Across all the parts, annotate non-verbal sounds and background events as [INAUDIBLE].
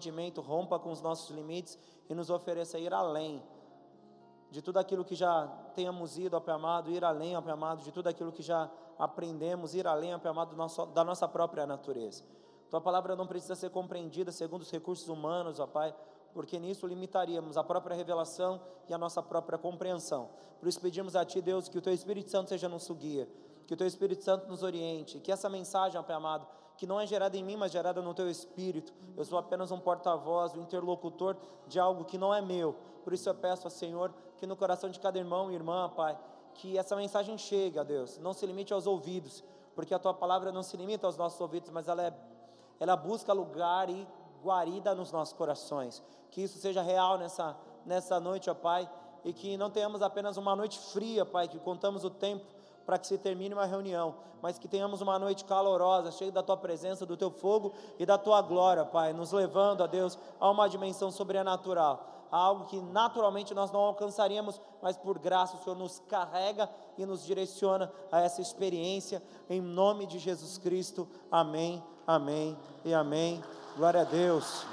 entendimento, rompa com os nossos limites e nos ofereça ir além de tudo aquilo que já tenhamos ido, ó Pai amado, ir além, ó Pai amado, de tudo aquilo que já aprendemos, ir além, ó Pai amado, da nossa própria natureza. Tua palavra não precisa ser compreendida segundo os recursos humanos, ó Pai, porque nisso limitaríamos a própria revelação e a nossa própria compreensão. Por isso pedimos a Ti, Deus, que o Teu Espírito Santo seja nosso guia, que o Teu Espírito Santo nos oriente, que essa mensagem, ó Pai amado, que não é gerada em mim, mas gerada no Teu Espírito. Eu sou apenas um porta-voz, um interlocutor de algo que não é meu. Por isso eu peço ao Senhor que no coração de cada irmão e irmã, Pai, que essa mensagem chegue, a Deus, não se limite aos ouvidos, porque a Tua palavra não se limita aos nossos ouvidos, mas ela, é, ela busca lugar e guarida nos nossos corações. Que isso seja real nessa, nessa noite, ó Pai, e que não tenhamos apenas uma noite fria, Pai, que contamos o tempo para que se termine uma reunião, mas que tenhamos uma noite calorosa, cheia da tua presença, do teu fogo e da tua glória, Pai, nos levando, a Deus, a uma dimensão sobrenatural, a algo que naturalmente nós não alcançaríamos, mas por graça o Senhor nos carrega e nos direciona a essa experiência, em nome de Jesus Cristo. Amém, amém e amém. Glória a Deus.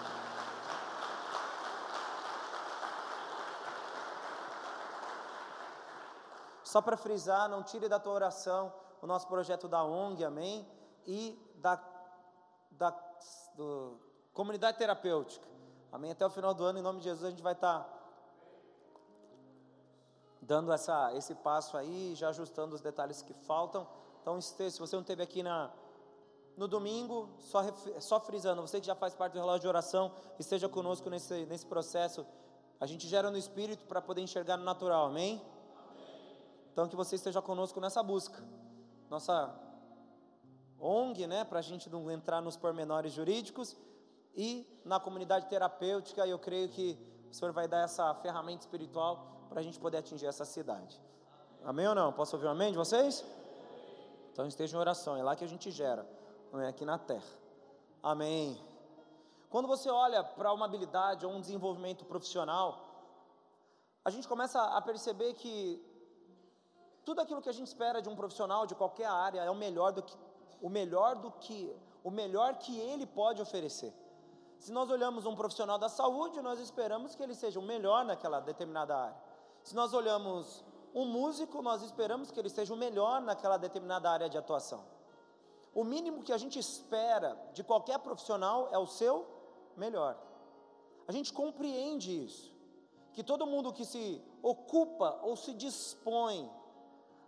Só para frisar, não tire da tua oração o nosso projeto da ONG, amém? E da, da do, comunidade terapêutica, amém? Até o final do ano, em nome de Jesus, a gente vai estar tá dando essa, esse passo aí, já ajustando os detalhes que faltam. Então, se você não esteve aqui na, no domingo, só, só frisando, você que já faz parte do relógio de oração, esteja conosco nesse, nesse processo. A gente gera no espírito para poder enxergar no natural, amém? Então, que você esteja conosco nessa busca. Nossa ONG, né, para a gente não entrar nos pormenores jurídicos, e na comunidade terapêutica, eu creio que o Senhor vai dar essa ferramenta espiritual para a gente poder atingir essa cidade. Amém ou não? Posso ouvir um amém de vocês? Então esteja em oração, é lá que a gente gera, não é aqui na terra. Amém. Quando você olha para uma habilidade ou um desenvolvimento profissional, a gente começa a perceber que tudo aquilo que a gente espera de um profissional de qualquer área é o melhor do que o melhor do que o melhor que ele pode oferecer. Se nós olhamos um profissional da saúde, nós esperamos que ele seja o melhor naquela determinada área. Se nós olhamos um músico, nós esperamos que ele seja o melhor naquela determinada área de atuação. O mínimo que a gente espera de qualquer profissional é o seu melhor. A gente compreende isso, que todo mundo que se ocupa ou se dispõe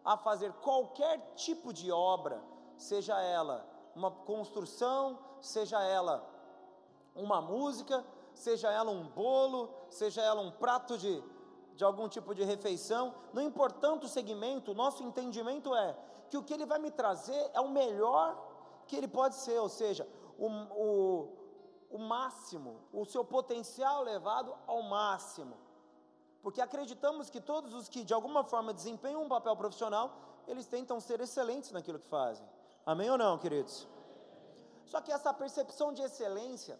a fazer qualquer tipo de obra, seja ela uma construção, seja ela uma música, seja ela um bolo, seja ela um prato de, de algum tipo de refeição, não importando o segmento, nosso entendimento é que o que ele vai me trazer é o melhor que ele pode ser, ou seja, o, o, o máximo, o seu potencial levado ao máximo porque acreditamos que todos os que de alguma forma desempenham um papel profissional, eles tentam ser excelentes naquilo que fazem. Amém ou não, queridos? Só que essa percepção de excelência,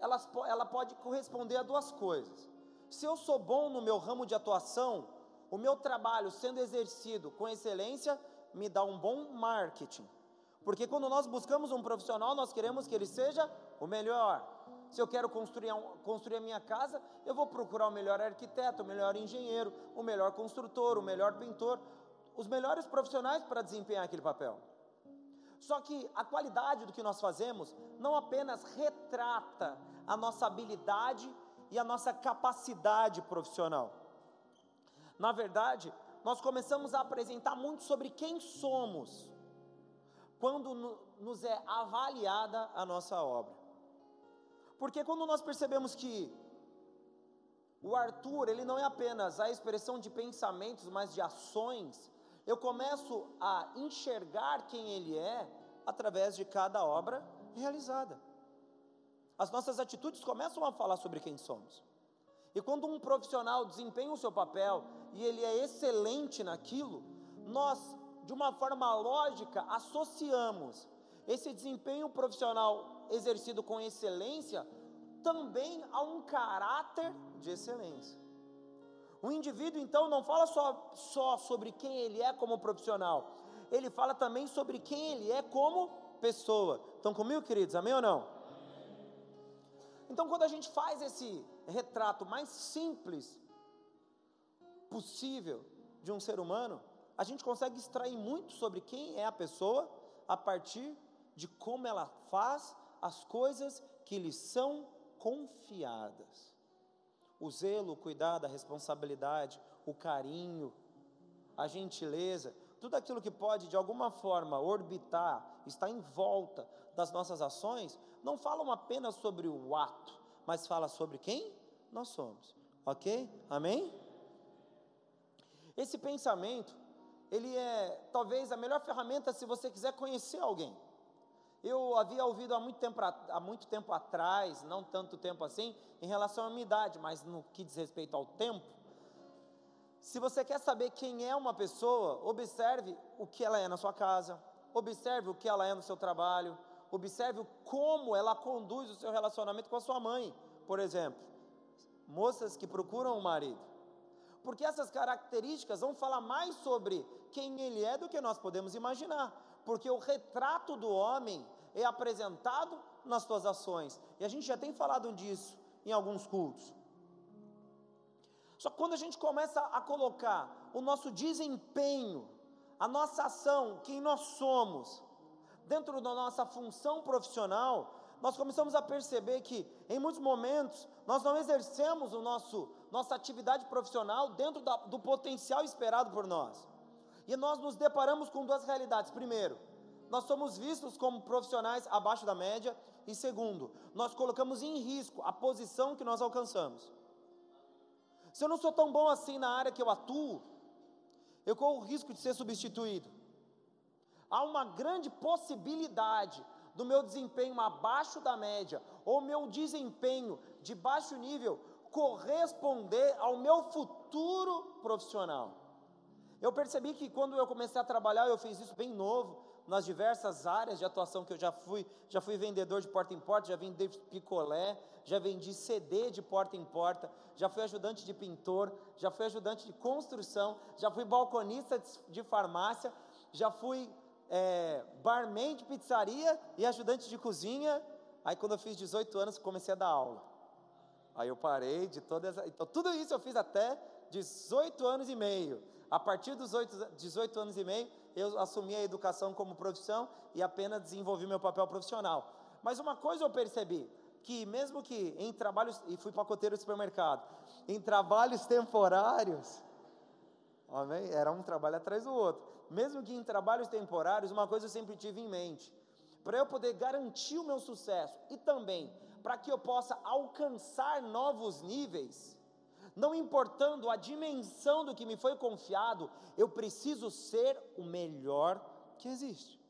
ela, ela pode corresponder a duas coisas. Se eu sou bom no meu ramo de atuação, o meu trabalho sendo exercido com excelência me dá um bom marketing. Porque quando nós buscamos um profissional, nós queremos que ele seja o melhor. Se eu quero construir, construir a minha casa, eu vou procurar o melhor arquiteto, o melhor engenheiro, o melhor construtor, o melhor pintor, os melhores profissionais para desempenhar aquele papel. Só que a qualidade do que nós fazemos não apenas retrata a nossa habilidade e a nossa capacidade profissional. Na verdade, nós começamos a apresentar muito sobre quem somos quando nos é avaliada a nossa obra. Porque quando nós percebemos que o Arthur, ele não é apenas a expressão de pensamentos, mas de ações, eu começo a enxergar quem ele é através de cada obra realizada. As nossas atitudes começam a falar sobre quem somos. E quando um profissional desempenha o seu papel e ele é excelente naquilo, nós, de uma forma lógica, associamos esse desempenho profissional exercido com excelência, também há um caráter de excelência. O indivíduo, então, não fala só, só sobre quem ele é como profissional, ele fala também sobre quem ele é como pessoa. Estão comigo, queridos? Amém ou não? Então, quando a gente faz esse retrato mais simples possível de um ser humano, a gente consegue extrair muito sobre quem é a pessoa a partir de como ela faz as coisas que lhe são confiadas. O zelo, o cuidado, a responsabilidade, o carinho, a gentileza, tudo aquilo que pode de alguma forma orbitar, estar em volta das nossas ações, não falam apenas sobre o ato, mas fala sobre quem nós somos. OK? Amém? Esse pensamento, ele é talvez a melhor ferramenta se você quiser conhecer alguém. Eu havia ouvido há muito, tempo, há muito tempo atrás, não tanto tempo assim, em relação à minha idade, mas no que diz respeito ao tempo. Se você quer saber quem é uma pessoa, observe o que ela é na sua casa, observe o que ela é no seu trabalho, observe como ela conduz o seu relacionamento com a sua mãe, por exemplo. Moças que procuram um marido. Porque essas características vão falar mais sobre quem ele é do que nós podemos imaginar porque o retrato do homem é apresentado nas suas ações. E a gente já tem falado disso em alguns cultos. Só que quando a gente começa a colocar o nosso desempenho, a nossa ação, quem nós somos, dentro da nossa função profissional, nós começamos a perceber que, em muitos momentos, nós não exercemos o nosso, nossa atividade profissional dentro da, do potencial esperado por nós. E nós nos deparamos com duas realidades. Primeiro, nós somos vistos como profissionais abaixo da média. E segundo, nós colocamos em risco a posição que nós alcançamos. Se eu não sou tão bom assim na área que eu atuo, eu corro o risco de ser substituído. Há uma grande possibilidade do meu desempenho abaixo da média, ou meu desempenho de baixo nível, corresponder ao meu futuro profissional. Eu percebi que quando eu comecei a trabalhar, eu fiz isso bem novo, nas diversas áreas de atuação que eu já fui, já fui vendedor de porta em porta, já vendi picolé, já vendi CD de porta em porta, já fui ajudante de pintor, já fui ajudante de construção, já fui balconista de farmácia, já fui é, barman de pizzaria e ajudante de cozinha. Aí quando eu fiz 18 anos, comecei a dar aula. Aí eu parei de todas, então tudo isso eu fiz até 18 anos e meio. A partir dos 8, 18 anos e meio, eu assumi a educação como profissão e apenas desenvolvi meu papel profissional. Mas uma coisa eu percebi, que mesmo que em trabalhos, e fui pacoteiro de supermercado, em trabalhos [LAUGHS] temporários, amém? era um trabalho atrás do outro, mesmo que em trabalhos temporários, uma coisa eu sempre tive em mente, para eu poder garantir o meu sucesso e também para que eu possa alcançar novos níveis, não importando a dimensão do que me foi confiado, eu preciso ser o melhor que existe.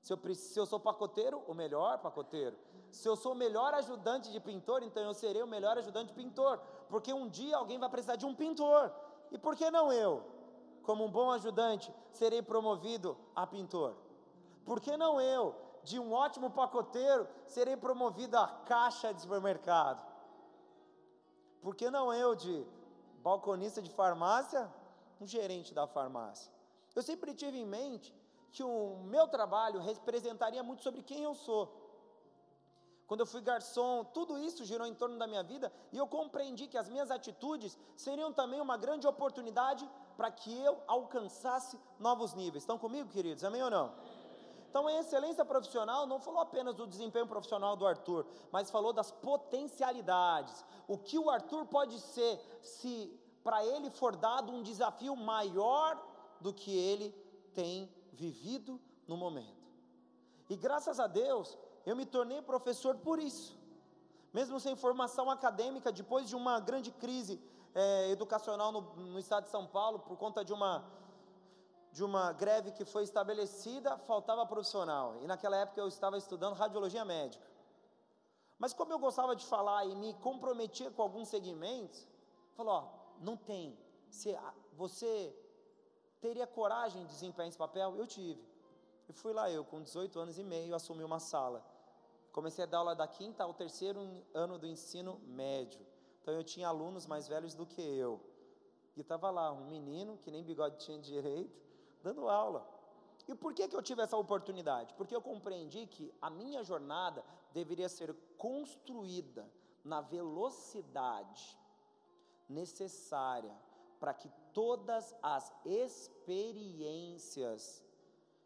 Se eu, se eu, sou pacoteiro, o melhor pacoteiro. Se eu sou o melhor ajudante de pintor, então eu serei o melhor ajudante de pintor. Porque um dia alguém vai precisar de um pintor. E por que não eu? Como um bom ajudante, serei promovido a pintor. Por que não eu, de um ótimo pacoteiro, serei promovido a caixa de supermercado? Por que não eu, de balconista de farmácia, um gerente da farmácia? Eu sempre tive em mente que o meu trabalho representaria muito sobre quem eu sou. Quando eu fui garçom, tudo isso girou em torno da minha vida e eu compreendi que as minhas atitudes seriam também uma grande oportunidade para que eu alcançasse novos níveis. Estão comigo, queridos? Amém ou não? Então, a excelência profissional não falou apenas do desempenho profissional do Arthur, mas falou das potencialidades. O que o Arthur pode ser se para ele for dado um desafio maior do que ele tem vivido no momento. E graças a Deus, eu me tornei professor por isso. Mesmo sem formação acadêmica, depois de uma grande crise é, educacional no, no estado de São Paulo, por conta de uma de uma greve que foi estabelecida, faltava profissional. E naquela época eu estava estudando radiologia médica. Mas como eu gostava de falar e me comprometia com alguns segmentos, falou: não tem. Você, você teria coragem de desempenhar esse papel? Eu tive. E fui lá eu, com 18 anos e meio, assumi uma sala. Comecei a dar aula da quinta ao terceiro ano do ensino médio. Então eu tinha alunos mais velhos do que eu. E estava lá um menino que nem bigode tinha direito, dando aula. E por que, que eu tive essa oportunidade? Porque eu compreendi que a minha jornada deveria ser construída na velocidade necessária para que todas as experiências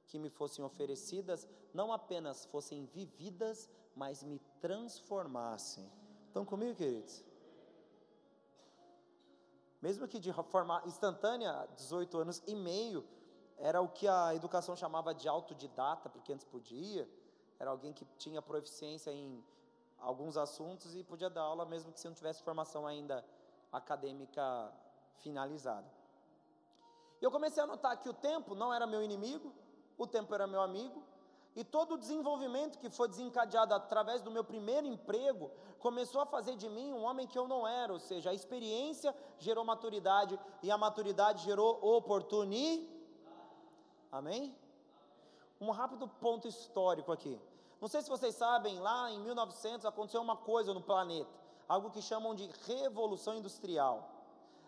que me fossem oferecidas não apenas fossem vividas, mas me transformassem. Estão comigo, queridos? Mesmo que de forma instantânea, 18 anos e meio, era o que a educação chamava de autodidata, porque antes podia, era alguém que tinha proficiência em alguns assuntos e podia dar aula mesmo que se não tivesse formação ainda acadêmica finalizada. Eu comecei a notar que o tempo não era meu inimigo, o tempo era meu amigo, e todo o desenvolvimento que foi desencadeado através do meu primeiro emprego começou a fazer de mim um homem que eu não era, ou seja, a experiência gerou maturidade e a maturidade gerou oportunidade. Amém? Um rápido ponto histórico aqui. Não sei se vocês sabem, lá em 1900 aconteceu uma coisa no planeta, algo que chamam de revolução industrial.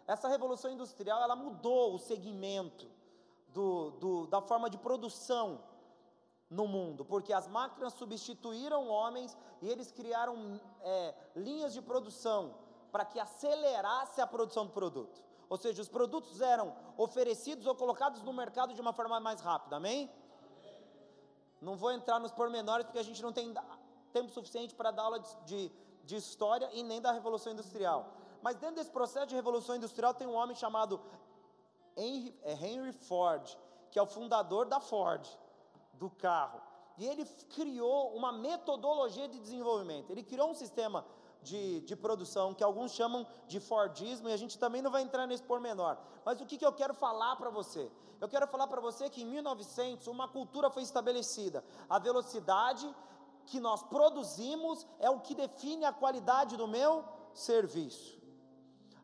Essa revolução industrial ela mudou o segmento do, do, da forma de produção no mundo, porque as máquinas substituíram homens e eles criaram é, linhas de produção para que acelerasse a produção do produto. Ou seja, os produtos eram oferecidos ou colocados no mercado de uma forma mais rápida, amém? Não vou entrar nos pormenores porque a gente não tem tempo suficiente para dar aula de, de, de história e nem da Revolução Industrial. Mas dentro desse processo de Revolução Industrial tem um homem chamado Henry, é Henry Ford, que é o fundador da Ford do carro. E ele criou uma metodologia de desenvolvimento. Ele criou um sistema de, de produção que alguns chamam de Fordismo, e a gente também não vai entrar nesse pormenor. Mas o que, que eu quero falar para você? Eu quero falar para você que em 1900 uma cultura foi estabelecida. A velocidade que nós produzimos é o que define a qualidade do meu serviço.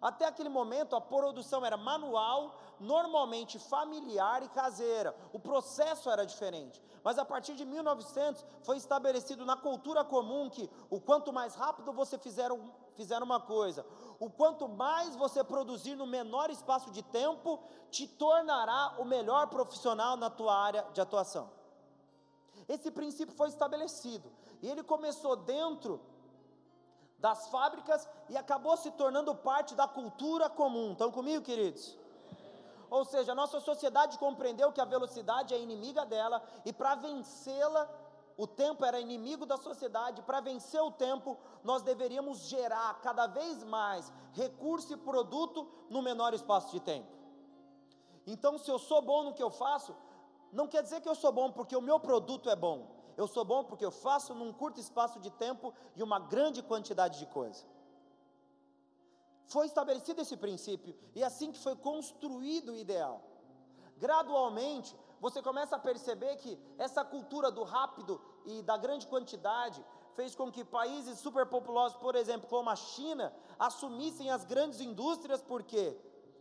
Até aquele momento a produção era manual, normalmente familiar e caseira. O processo era diferente. Mas a partir de 1900 foi estabelecido na cultura comum que o quanto mais rápido você fizer, fizer uma coisa, o quanto mais você produzir no menor espaço de tempo, te tornará o melhor profissional na tua área de atuação. Esse princípio foi estabelecido e ele começou dentro das fábricas e acabou se tornando parte da cultura comum. Estão comigo, queridos? Ou seja, a nossa sociedade compreendeu que a velocidade é inimiga dela e para vencê-la, o tempo era inimigo da sociedade, para vencer o tempo, nós deveríamos gerar cada vez mais recurso e produto no menor espaço de tempo. Então, se eu sou bom no que eu faço, não quer dizer que eu sou bom porque o meu produto é bom. Eu sou bom porque eu faço num curto espaço de tempo e uma grande quantidade de coisa. Foi estabelecido esse princípio e é assim que foi construído o ideal. Gradualmente, você começa a perceber que essa cultura do rápido e da grande quantidade fez com que países superpopulosos, por exemplo, como a China, assumissem as grandes indústrias porque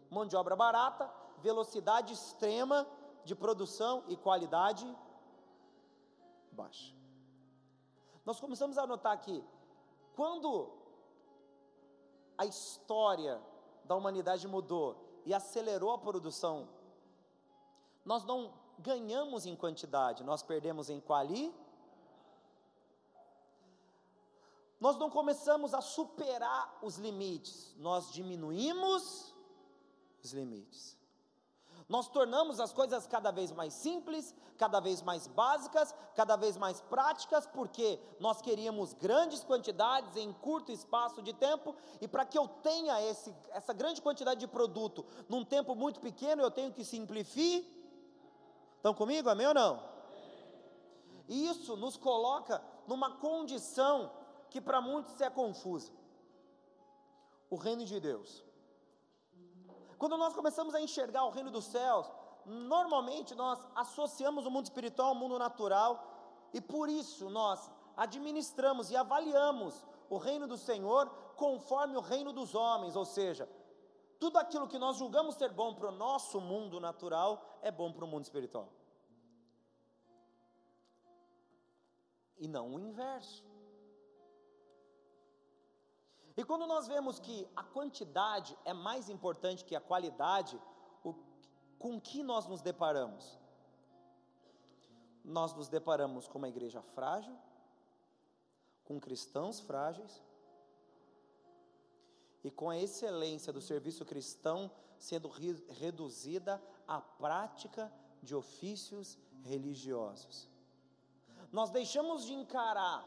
mão de obra barata, velocidade extrema de produção e qualidade Nós começamos a notar que quando a história da humanidade mudou e acelerou a produção, nós não ganhamos em quantidade, nós perdemos em quali. Nós não começamos a superar os limites, nós diminuímos os limites. Nós tornamos as coisas cada vez mais simples, cada vez mais básicas, cada vez mais práticas, porque nós queríamos grandes quantidades em curto espaço de tempo, e para que eu tenha esse, essa grande quantidade de produto num tempo muito pequeno, eu tenho que simplificar. Estão comigo, amém ou não? E isso nos coloca numa condição que para muitos é confusa. O reino de Deus quando nós começamos a enxergar o reino dos céus, normalmente nós associamos o mundo espiritual ao mundo natural, e por isso nós administramos e avaliamos o reino do Senhor conforme o reino dos homens, ou seja, tudo aquilo que nós julgamos ser bom para o nosso mundo natural é bom para o mundo espiritual. E não o inverso. E quando nós vemos que a quantidade é mais importante que a qualidade, o, com que nós nos deparamos? Nós nos deparamos com uma igreja frágil, com cristãos frágeis e com a excelência do serviço cristão sendo re reduzida à prática de ofícios religiosos. Nós deixamos de encarar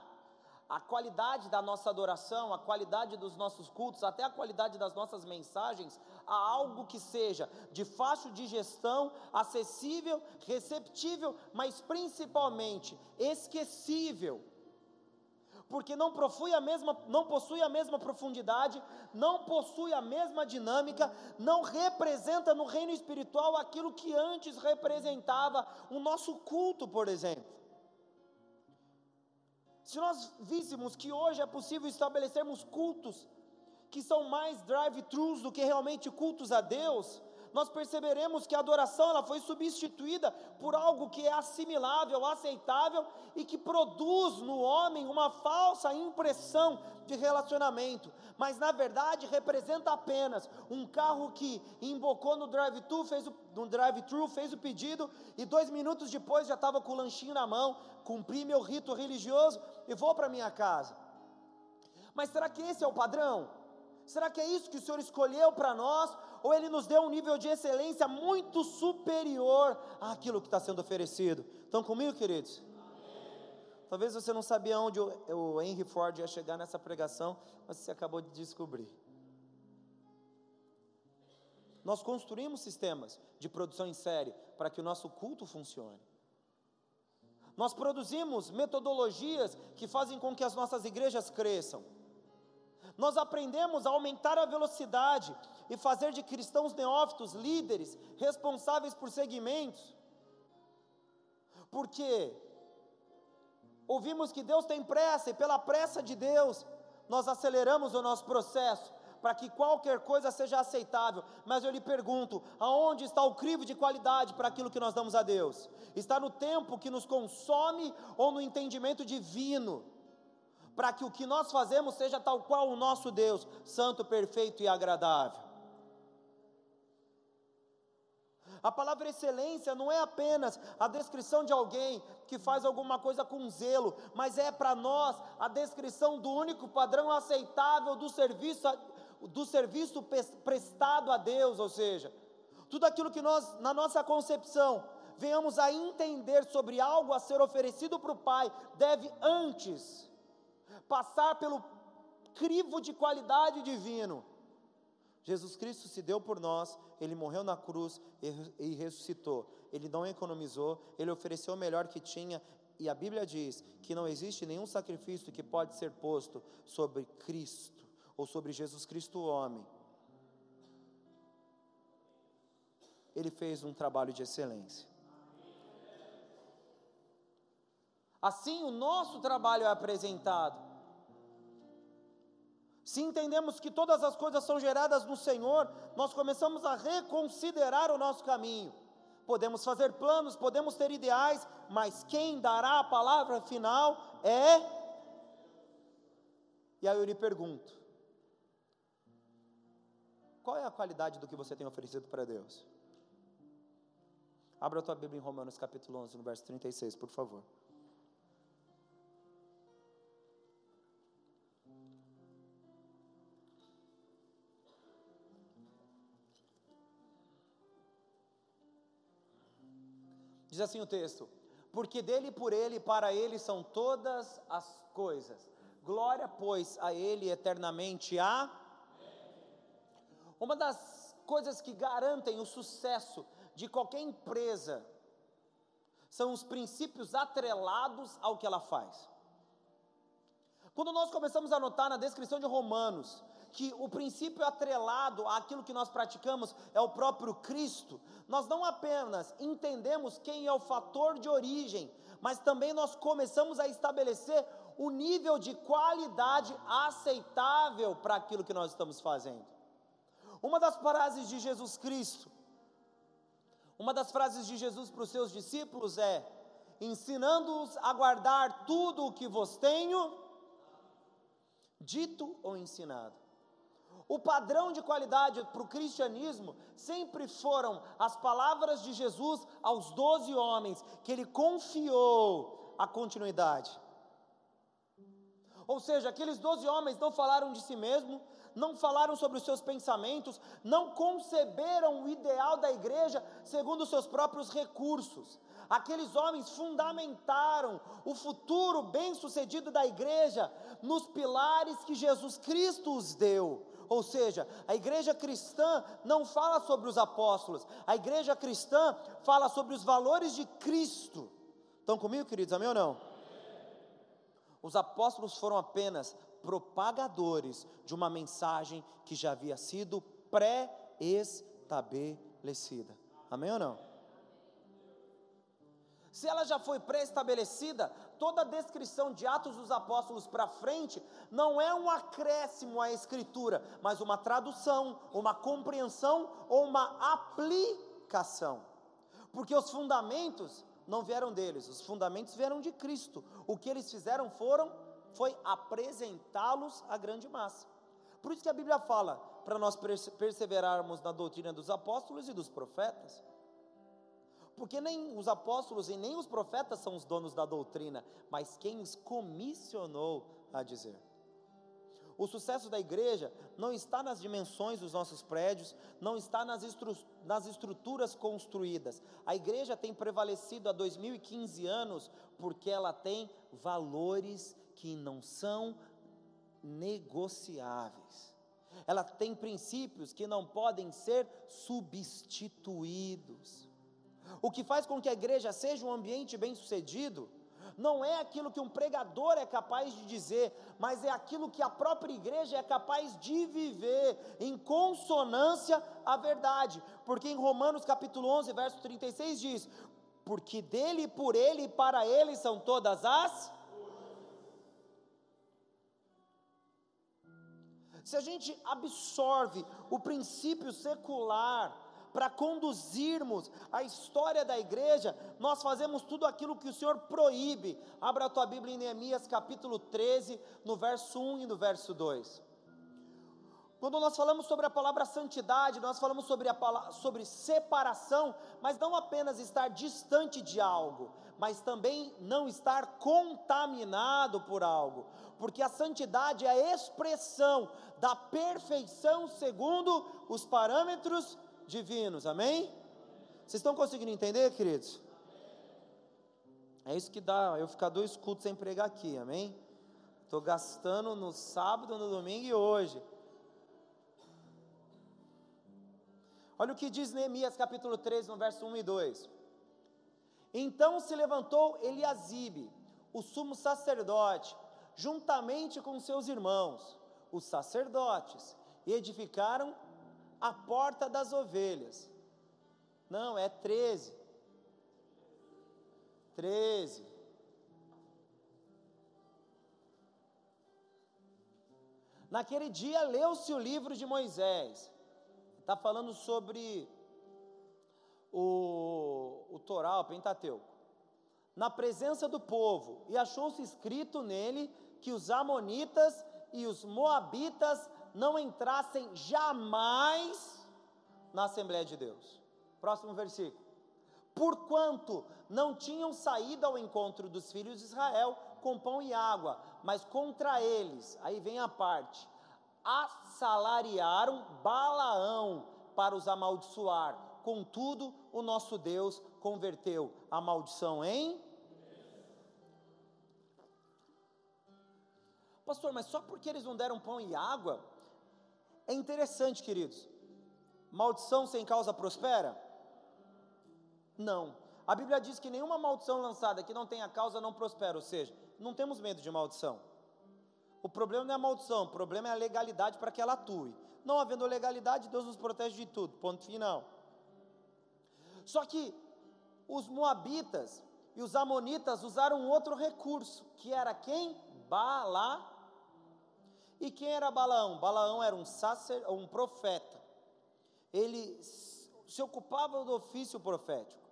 a qualidade da nossa adoração, a qualidade dos nossos cultos, até a qualidade das nossas mensagens, a algo que seja de fácil digestão, acessível, receptível, mas principalmente esquecível. Porque não possui a mesma, não possui a mesma profundidade, não possui a mesma dinâmica, não representa no reino espiritual aquilo que antes representava o nosso culto, por exemplo. Se nós víssemos que hoje é possível estabelecermos cultos que são mais drive-thrus do que realmente cultos a Deus, nós perceberemos que a adoração ela foi substituída por algo que é assimilável, aceitável e que produz no homem uma falsa impressão de relacionamento, mas na verdade representa apenas um carro que embocou no drive-thru, fez o, drive-thru, fez o pedido e dois minutos depois já estava com o lanchinho na mão, cumpri meu rito religioso e vou para minha casa. Mas será que esse é o padrão? Será que é isso que o Senhor escolheu para nós? Ou Ele nos deu um nível de excelência muito superior àquilo que está sendo oferecido? Estão comigo, queridos? Talvez você não sabia onde o, Henry Ford ia chegar nessa pregação, mas você acabou de descobrir. Nós construímos sistemas de produção em série para que o nosso culto funcione. Nós produzimos metodologias que fazem com que as nossas igrejas cresçam. Nós aprendemos a aumentar a velocidade e fazer de cristãos neófitos líderes, responsáveis por segmentos. Porque ouvimos que Deus tem pressa e pela pressa de Deus nós aceleramos o nosso processo para que qualquer coisa seja aceitável. Mas eu lhe pergunto: aonde está o crivo de qualidade para aquilo que nós damos a Deus? Está no tempo que nos consome ou no entendimento divino? Para que o que nós fazemos seja tal qual o nosso Deus, santo, perfeito e agradável. A palavra excelência não é apenas a descrição de alguém que faz alguma coisa com zelo, mas é para nós a descrição do único padrão aceitável do serviço, do serviço prestado a Deus, ou seja, tudo aquilo que nós, na nossa concepção, venhamos a entender sobre algo a ser oferecido para o Pai, deve antes passar pelo crivo de qualidade divino. Jesus Cristo se deu por nós, ele morreu na cruz e, ressuscitou. Ele não economizou, ele ofereceu o melhor que tinha, e a Bíblia diz que não existe nenhum sacrifício que pode ser posto sobre Cristo ou sobre Jesus Cristo, o homem. Ele fez um trabalho de excelência. Assim, o nosso trabalho é apresentado. Se entendemos que todas as coisas são geradas no Senhor, nós começamos a reconsiderar o nosso caminho. Podemos fazer planos, podemos ter ideais, mas quem dará a palavra final é. E aí eu lhe pergunto: qual é a qualidade do que você tem oferecido para Deus? Abra a tua Bíblia em Romanos capítulo 11, no verso 36, por favor. Diz assim o texto: Porque dele, por ele para ele são todas as coisas. Glória, pois, a ele eternamente a. Uma das coisas que garantem o sucesso de qualquer empresa são os princípios atrelados ao que ela faz. Quando nós começamos a notar na descrição de Romanos que o princípio atrelado àquilo que nós praticamos é o próprio Cristo, nós não apenas entendemos quem é o fator de origem, mas também nós começamos a estabelecer o nível de qualidade aceitável para aquilo que nós estamos fazendo. Uma das frases de Jesus Cristo, uma das frases de Jesus para os seus discípulos é: ensinando-os a guardar tudo o que vos tenho dito ou ensinado. O padrão de qualidade para o cristianismo sempre foram as palavras de Jesus aos doze homens, que ele confiou a continuidade. Ou seja, aqueles doze homens não falaram de si mesmo, não falaram sobre os seus pensamentos, não conceberam o ideal da igreja segundo os seus próprios recursos. Aqueles homens fundamentaram o futuro bem-sucedido da igreja nos pilares que Jesus Cristo os deu. Ou seja, a igreja cristã não fala sobre os apóstolos, a igreja cristã fala sobre os valores de Cristo. Estão comigo, queridos? Amém ou não? Os apóstolos foram apenas propagadores de uma mensagem que já havia sido pré-estabelecida. Amém ou não? Se ela já foi pré-estabelecida, toda a descrição de Atos dos Apóstolos para frente não é um acréscimo à Escritura, mas uma tradução, uma compreensão ou uma aplicação. Porque os fundamentos não vieram deles, os fundamentos vieram de Cristo. O que eles fizeram foram foi apresentá-los à grande massa. Por isso que a Bíblia fala para nós perseverarmos na doutrina dos apóstolos e dos profetas. Porque nem os apóstolos e nem os profetas são os donos da doutrina, mas quem os comissionou a dizer. O sucesso da igreja não está nas dimensões dos nossos prédios, não está nas, estru nas estruturas construídas. A igreja tem prevalecido há 2015 anos porque ela tem valores que não são negociáveis. Ela tem princípios que não podem ser substituídos. O que faz com que a igreja seja um ambiente bem-sucedido não é aquilo que um pregador é capaz de dizer, mas é aquilo que a própria igreja é capaz de viver em consonância à verdade. Porque em Romanos capítulo 11, verso 36 diz: "Porque dele, por ele e para ele são todas as Se a gente absorve o princípio secular para conduzirmos a história da igreja, nós fazemos tudo aquilo que o Senhor proíbe. Abra a tua Bíblia em Neemias capítulo 13, no verso 1 e no verso 2. Quando nós falamos sobre a palavra santidade, nós falamos sobre, a palavra, sobre separação, mas não apenas estar distante de algo, mas também não estar contaminado por algo, porque a santidade é a expressão da perfeição segundo os parâmetros divinos, amém? Vocês estão conseguindo entender, queridos? É isso que dá eu ficar dois cultos sem pregar aqui, amém? Estou gastando no sábado, no domingo e hoje. Olha o que diz Neemias capítulo 13, no verso 1 e 2. Então se levantou Eliasibe, o sumo sacerdote, juntamente com seus irmãos, os sacerdotes, e edificaram a porta das ovelhas. Não, é 13. 13. Naquele dia leu-se o livro de Moisés. Está falando sobre o, o Torá, o Pentateuco. Na presença do povo, e achou-se escrito nele que os Amonitas e os Moabitas não entrassem jamais na Assembleia de Deus. Próximo versículo. Porquanto não tinham saído ao encontro dos filhos de Israel com pão e água, mas contra eles, aí vem a parte, assalariaram Balaão para os amaldiçoar. Contudo, o nosso Deus converteu a maldição em Pastor, mas só porque eles não deram pão e água, é interessante, queridos. Maldição sem causa prospera? Não. A Bíblia diz que nenhuma maldição lançada que não tenha causa não prospera, ou seja, não temos medo de maldição. O problema não é a maldição, o problema é a legalidade para que ela atue. Não havendo legalidade, Deus nos protege de tudo. Ponto final. Só que os moabitas e os amonitas usaram outro recurso, que era quem? Bala e quem era Balaão? Balaão era um sacer, um profeta. Ele se ocupava do ofício profético.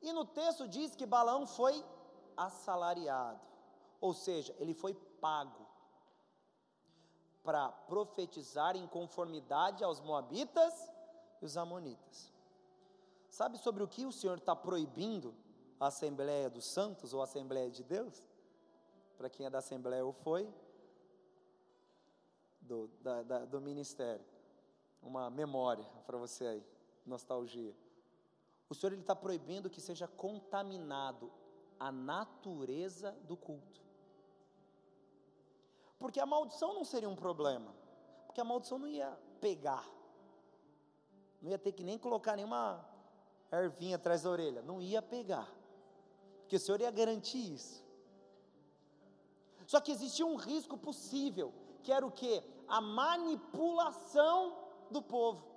E no texto diz que Balaão foi assalariado, ou seja, ele foi pago para profetizar em conformidade aos moabitas e os amonitas. Sabe sobre o que o Senhor está proibindo a Assembleia dos Santos ou a Assembleia de Deus? Para quem é da Assembleia ou foi, do, da, da, do ministério. Uma memória para você aí, nostalgia. O Senhor está proibindo que seja contaminado a natureza do culto. Porque a maldição não seria um problema, porque a maldição não ia pegar, não ia ter que nem colocar nenhuma ervinha atrás da orelha, não ia pegar, porque o Senhor ia garantir isso. Só que existia um risco possível, que era o que? A manipulação do povo.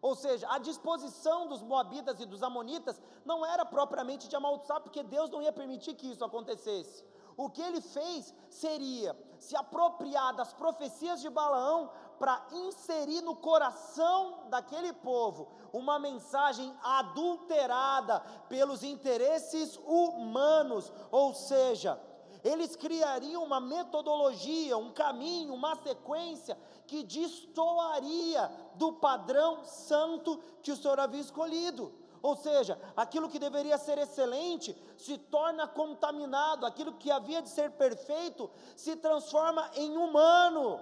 Ou seja, a disposição dos moabitas e dos amonitas não era propriamente de amaldiçoar, porque Deus não ia permitir que isso acontecesse. O que ele fez seria se apropriar das profecias de Balaão para inserir no coração daquele povo uma mensagem adulterada pelos interesses humanos, ou seja, eles criariam uma metodologia, um caminho, uma sequência que destoaria do padrão santo que o Senhor havia escolhido. Ou seja, aquilo que deveria ser excelente se torna contaminado, aquilo que havia de ser perfeito se transforma em humano,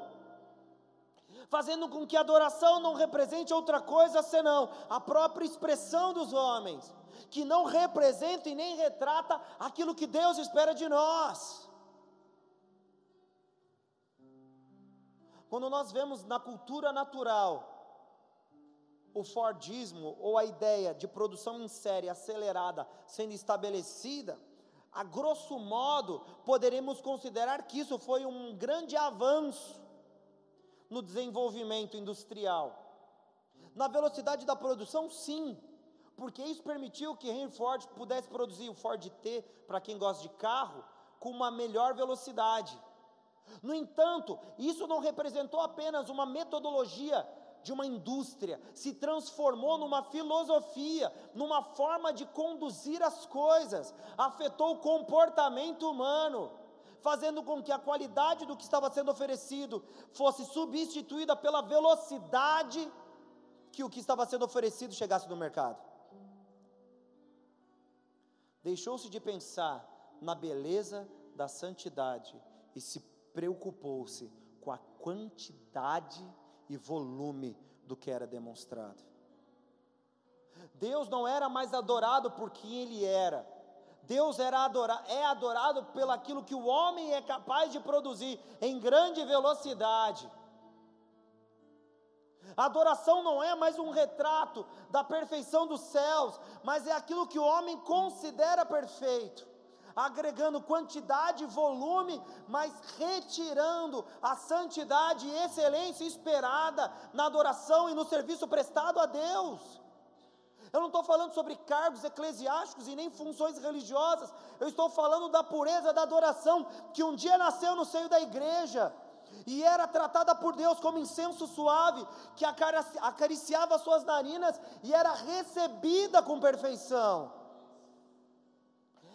fazendo com que a adoração não represente outra coisa senão a própria expressão dos homens, que não representa e nem retrata aquilo que Deus espera de nós. Quando nós vemos na cultura natural o Fordismo ou a ideia de produção em série acelerada sendo estabelecida, a grosso modo, poderemos considerar que isso foi um grande avanço no desenvolvimento industrial. Na velocidade da produção, sim, porque isso permitiu que Henry Ford pudesse produzir o Ford T, para quem gosta de carro, com uma melhor velocidade. No entanto, isso não representou apenas uma metodologia de uma indústria, se transformou numa filosofia, numa forma de conduzir as coisas, afetou o comportamento humano, fazendo com que a qualidade do que estava sendo oferecido fosse substituída pela velocidade que o que estava sendo oferecido chegasse no mercado. Deixou-se de pensar na beleza da santidade e se preocupou-se com a quantidade e volume do que era demonstrado. Deus não era mais adorado por quem ele era. Deus era adora, é adorado pelo aquilo que o homem é capaz de produzir em grande velocidade. A adoração não é mais um retrato da perfeição dos céus, mas é aquilo que o homem considera perfeito agregando quantidade e volume, mas retirando a santidade e excelência esperada na adoração e no serviço prestado a Deus. Eu não estou falando sobre cargos eclesiásticos e nem funções religiosas, eu estou falando da pureza da adoração que um dia nasceu no seio da igreja e era tratada por Deus como incenso suave, que acariciava suas narinas e era recebida com perfeição.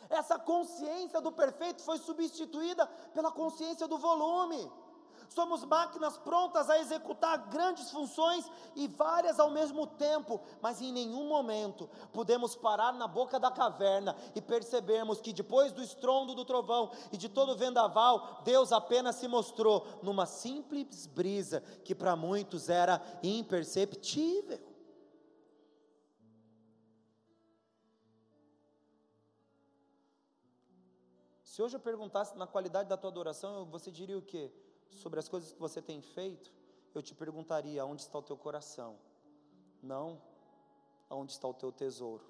Essa consciência do perfeito foi substituída pela consciência do volume. Somos máquinas prontas a executar grandes funções e várias ao mesmo tempo, mas em nenhum momento podemos parar na boca da caverna e percebermos que depois do estrondo do trovão e de todo o vendaval, Deus apenas se mostrou numa simples brisa que para muitos era imperceptível. Se hoje eu perguntasse na qualidade da tua adoração, você diria o quê? Sobre as coisas que você tem feito, eu te perguntaria: onde está o teu coração? Não onde está o teu tesouro.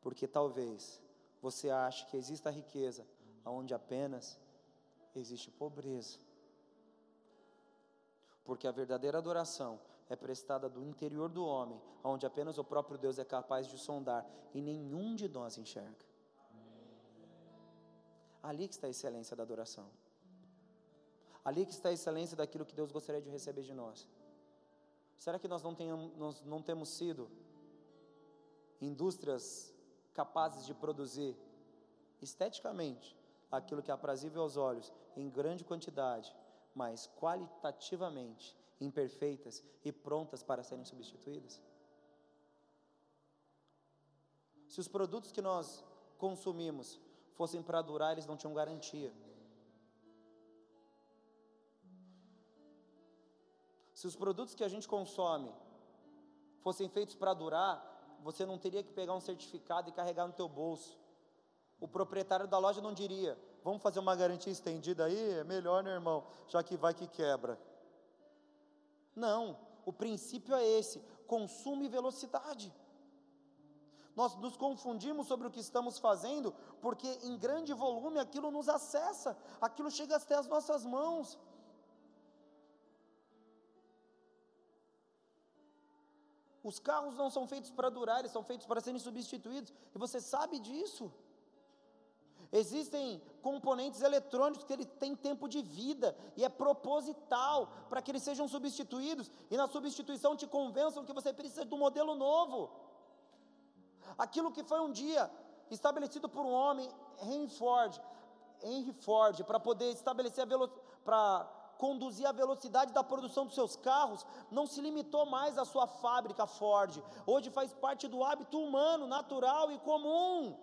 Porque talvez você ache que exista riqueza onde apenas existe pobreza. Porque a verdadeira adoração é prestada do interior do homem, onde apenas o próprio Deus é capaz de sondar e nenhum de nós enxerga. Ali que está a excelência da adoração. Ali que está a excelência daquilo que Deus gostaria de receber de nós. Será que nós não, nós não temos sido indústrias capazes de produzir esteticamente aquilo que é aprazível aos olhos em grande quantidade, mas qualitativamente imperfeitas e prontas para serem substituídas? Se os produtos que nós consumimos fossem para durar, eles não tinham garantia. Se os produtos que a gente consome fossem feitos para durar, você não teria que pegar um certificado e carregar no teu bolso. O proprietário da loja não diria: "Vamos fazer uma garantia estendida aí, é melhor, né, irmão, já que vai que quebra". Não, o princípio é esse: consumo e velocidade. Nós nos confundimos sobre o que estamos fazendo, porque em grande volume aquilo nos acessa, aquilo chega até as nossas mãos. Os carros não são feitos para durar, eles são feitos para serem substituídos, e você sabe disso. Existem componentes eletrônicos que ele têm tempo de vida e é proposital para que eles sejam substituídos e na substituição te convençam que você precisa de um modelo novo. Aquilo que foi um dia estabelecido por um homem, Henry Ford, Henry Ford, para poder estabelecer a velocidade, conduzir a velocidade da produção dos seus carros, não se limitou mais à sua fábrica Ford. Hoje faz parte do hábito humano, natural e comum.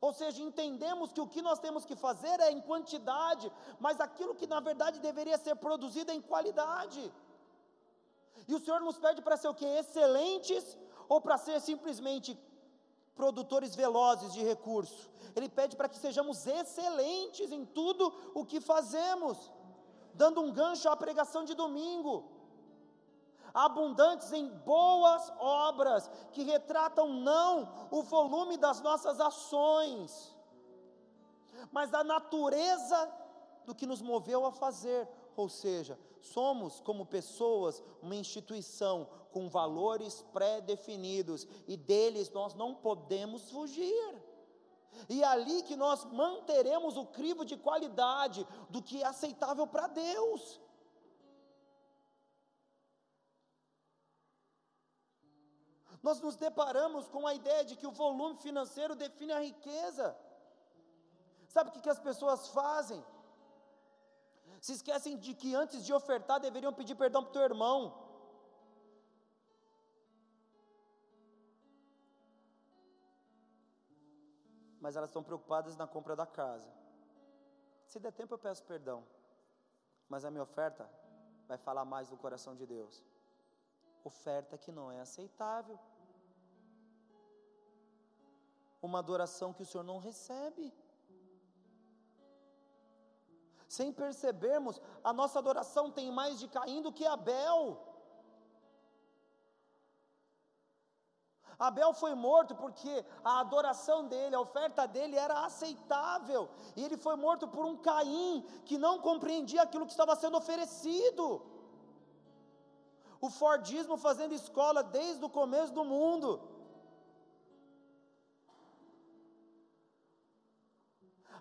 Ou seja, entendemos que o que nós temos que fazer é em quantidade, mas aquilo que na verdade deveria ser produzido é em qualidade. E o Senhor nos pede para ser o que? Excelentes ou para ser simplesmente produtores velozes de recurso. Ele pede para que sejamos excelentes em tudo o que fazemos, dando um gancho à pregação de domingo abundantes em boas obras, que retratam não o volume das nossas ações, mas a natureza do que nos moveu a fazer, ou seja, somos como pessoas uma instituição com valores pré-definidos e deles nós não podemos fugir. E é ali que nós manteremos o crivo de qualidade do que é aceitável para Deus. nós nos deparamos com a ideia de que o volume financeiro define a riqueza. Sabe o que, que as pessoas fazem? Se esquecem de que antes de ofertar deveriam pedir perdão para o teu irmão. Mas elas estão preocupadas na compra da casa. Se der tempo eu peço perdão. Mas a minha oferta vai falar mais do coração de Deus. Oferta que não é aceitável uma adoração que o Senhor não recebe. Sem percebermos, a nossa adoração tem mais de Caim do que Abel. Abel foi morto porque a adoração dele, a oferta dele era aceitável, e ele foi morto por um Caim que não compreendia aquilo que estava sendo oferecido. O Fordismo fazendo escola desde o começo do mundo.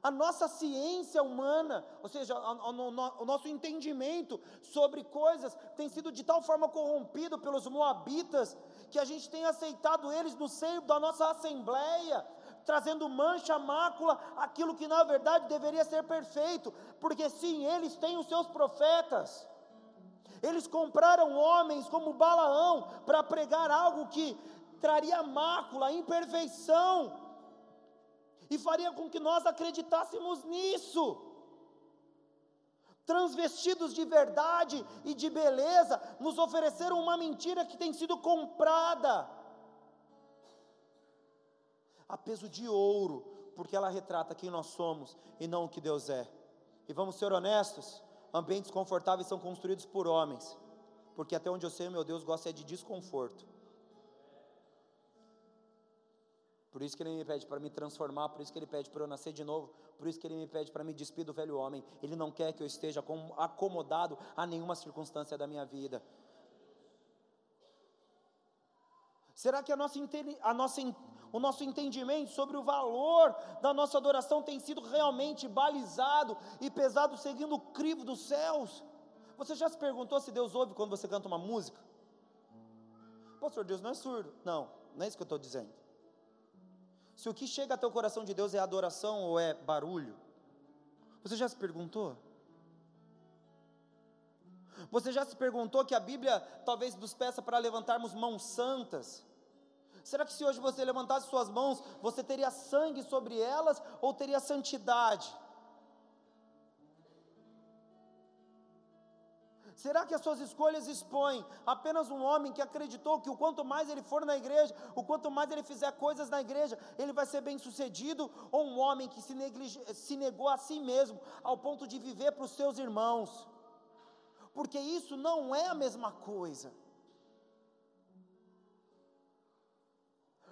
A nossa ciência humana, ou seja, o nosso entendimento sobre coisas tem sido de tal forma corrompido pelos moabitas, que a gente tem aceitado eles no seio da nossa assembleia, trazendo mancha, mácula, aquilo que na verdade deveria ser perfeito, porque sim, eles têm os seus profetas. Eles compraram homens como Balaão para pregar algo que traria mácula, imperfeição, e faria com que nós acreditássemos nisso. Transvestidos de verdade e de beleza, nos ofereceram uma mentira que tem sido comprada a peso de ouro, porque ela retrata quem nós somos e não o que Deus é. E vamos ser honestos: ambientes confortáveis são construídos por homens, porque até onde eu sei, meu Deus gosta é de desconforto. Por isso que ele me pede para me transformar, por isso que ele pede para eu nascer de novo, por isso que ele me pede para me despir do velho homem. Ele não quer que eu esteja acomodado a nenhuma circunstância da minha vida. Será que a nossa, a nossa, o nosso entendimento sobre o valor da nossa adoração tem sido realmente balizado e pesado seguindo o crivo dos céus? Você já se perguntou se Deus ouve quando você canta uma música? Pastor, Deus não é surdo. Não, não é isso que eu estou dizendo. Se o que chega até o coração de Deus é adoração ou é barulho, você já se perguntou? Você já se perguntou que a Bíblia talvez nos peça para levantarmos mãos santas? Será que se hoje você levantasse suas mãos, você teria sangue sobre elas ou teria santidade? Será que as suas escolhas expõem apenas um homem que acreditou que o quanto mais ele for na igreja, o quanto mais ele fizer coisas na igreja, ele vai ser bem sucedido? Ou um homem que se, neglige, se negou a si mesmo, ao ponto de viver para os seus irmãos? Porque isso não é a mesma coisa.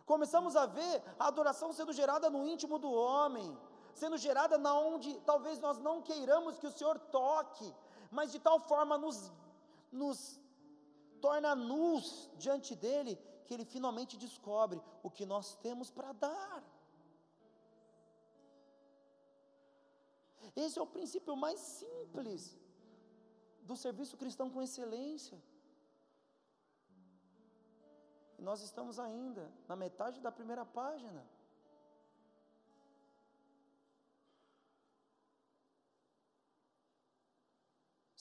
Começamos a ver a adoração sendo gerada no íntimo do homem, sendo gerada na onde talvez nós não queiramos que o Senhor toque, mas de tal forma nos, nos torna nus diante dele, que ele finalmente descobre o que nós temos para dar. Esse é o princípio mais simples do serviço cristão com excelência. E nós estamos ainda na metade da primeira página.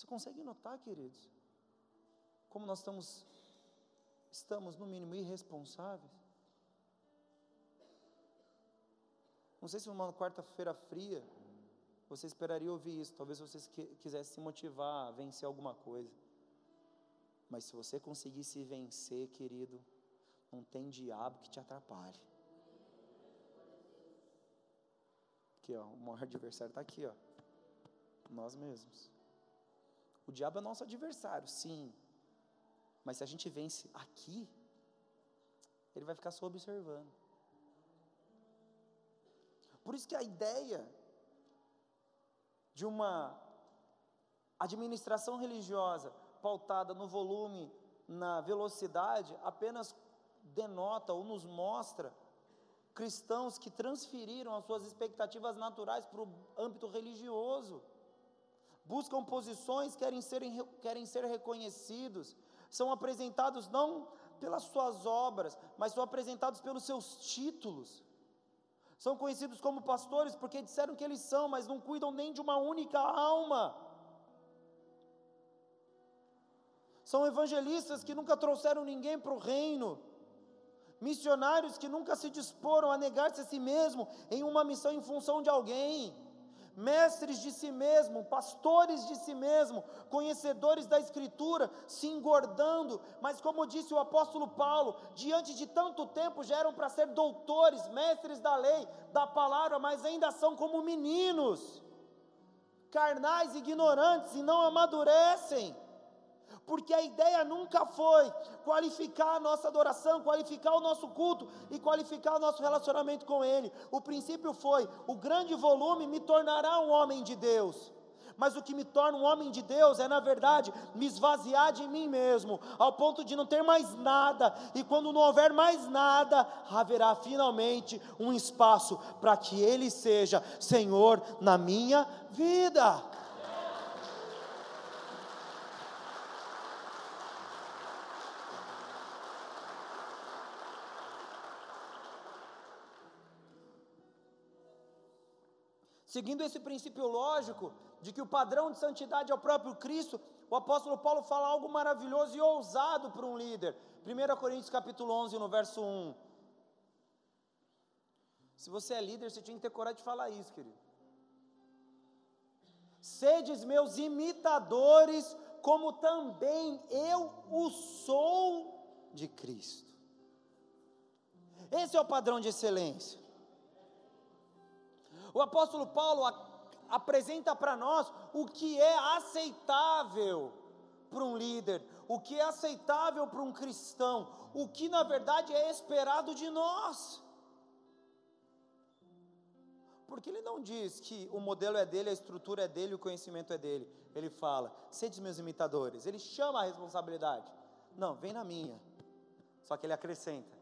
Você consegue notar, queridos, como nós estamos, estamos no mínimo irresponsáveis? Não sei se numa quarta-feira fria você esperaria ouvir isso. Talvez você quisesse se motivar a vencer alguma coisa. Mas se você conseguisse vencer, querido, não tem diabo que te atrapalhe. Aqui, ó, o maior adversário está aqui, ó. Nós mesmos. O diabo é nosso adversário, sim. Mas se a gente vence aqui, ele vai ficar só observando. Por isso que a ideia de uma administração religiosa pautada no volume, na velocidade, apenas denota ou nos mostra cristãos que transferiram as suas expectativas naturais para o âmbito religioso buscam posições, querem ser, querem ser reconhecidos, são apresentados não pelas suas obras, mas são apresentados pelos seus títulos. São conhecidos como pastores porque disseram que eles são, mas não cuidam nem de uma única alma. São evangelistas que nunca trouxeram ninguém para o reino, missionários que nunca se disporam a negar-se a si mesmo em uma missão em função de alguém mestres de si mesmo, pastores de si mesmo, conhecedores da Escritura, se engordando, mas como disse o apóstolo Paulo, diante de tanto tempo já eram para ser doutores, mestres da lei, da palavra, mas ainda são como meninos, carnais, ignorantes e não amadurecem porque a ideia nunca foi qualificar a nossa adoração, qualificar o nosso culto e qualificar o nosso relacionamento com Ele. O princípio foi: o grande volume me tornará um homem de Deus. Mas o que me torna um homem de Deus é, na verdade, me esvaziar de mim mesmo, ao ponto de não ter mais nada, e quando não houver mais nada, haverá finalmente um espaço para que Ele seja Senhor na minha vida. Seguindo esse princípio lógico de que o padrão de santidade é o próprio Cristo, o apóstolo Paulo fala algo maravilhoso e ousado para um líder. 1 Coríntios capítulo 11, no verso 1. Se você é líder, você tinha que ter coragem de falar isso, querido. Sedes meus imitadores, como também eu o sou de Cristo. Esse é o padrão de excelência. O apóstolo Paulo apresenta para nós o que é aceitável para um líder, o que é aceitável para um cristão, o que na verdade é esperado de nós. Porque ele não diz que o modelo é dele, a estrutura é dele, o conhecimento é dele. Ele fala, sede meus imitadores. Ele chama a responsabilidade. Não, vem na minha. Só que ele acrescenta: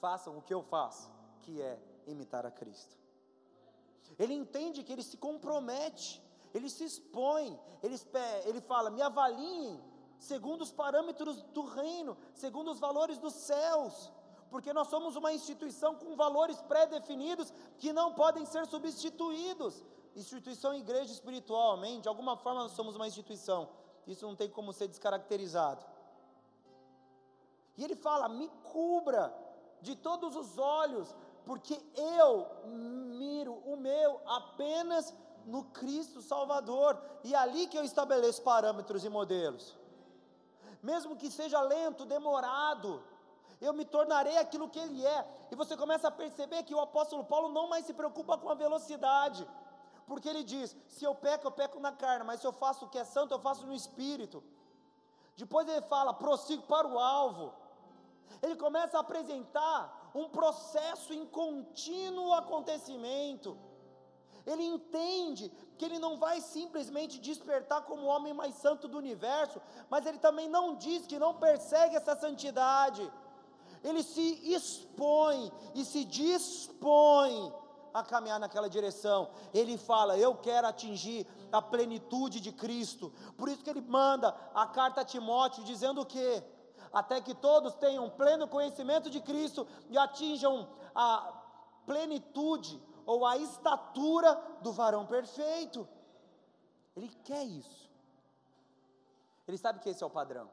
façam o que eu faço, que é imitar a Cristo. Ele entende que ele se compromete, ele se expõe, ele, ele fala: me avaliem segundo os parâmetros do reino, segundo os valores dos céus, porque nós somos uma instituição com valores pré-definidos que não podem ser substituídos. Instituição igreja espiritual? De alguma forma nós somos uma instituição, isso não tem como ser descaracterizado. E ele fala: me cubra de todos os olhos, porque eu miro o meu apenas no Cristo Salvador, e é ali que eu estabeleço parâmetros e modelos. mesmo que seja lento, demorado, eu me tornarei aquilo que ele é. E você começa a perceber que o apóstolo Paulo não mais se preocupa com a velocidade, porque ele diz: se eu peco, eu peco na carne, mas se eu faço o que é santo, eu faço no espírito. Depois ele fala: prossigo para o alvo. Ele começa a apresentar um processo em contínuo acontecimento. Ele entende que ele não vai simplesmente despertar como o homem mais santo do universo, mas ele também não diz que não persegue essa santidade. Ele se expõe e se dispõe a caminhar naquela direção. Ele fala: Eu quero atingir a plenitude de Cristo. Por isso que ele manda a carta a Timóteo dizendo o quê? Até que todos tenham pleno conhecimento de Cristo e atinjam a plenitude ou a estatura do varão perfeito. Ele quer isso. Ele sabe que esse é o padrão.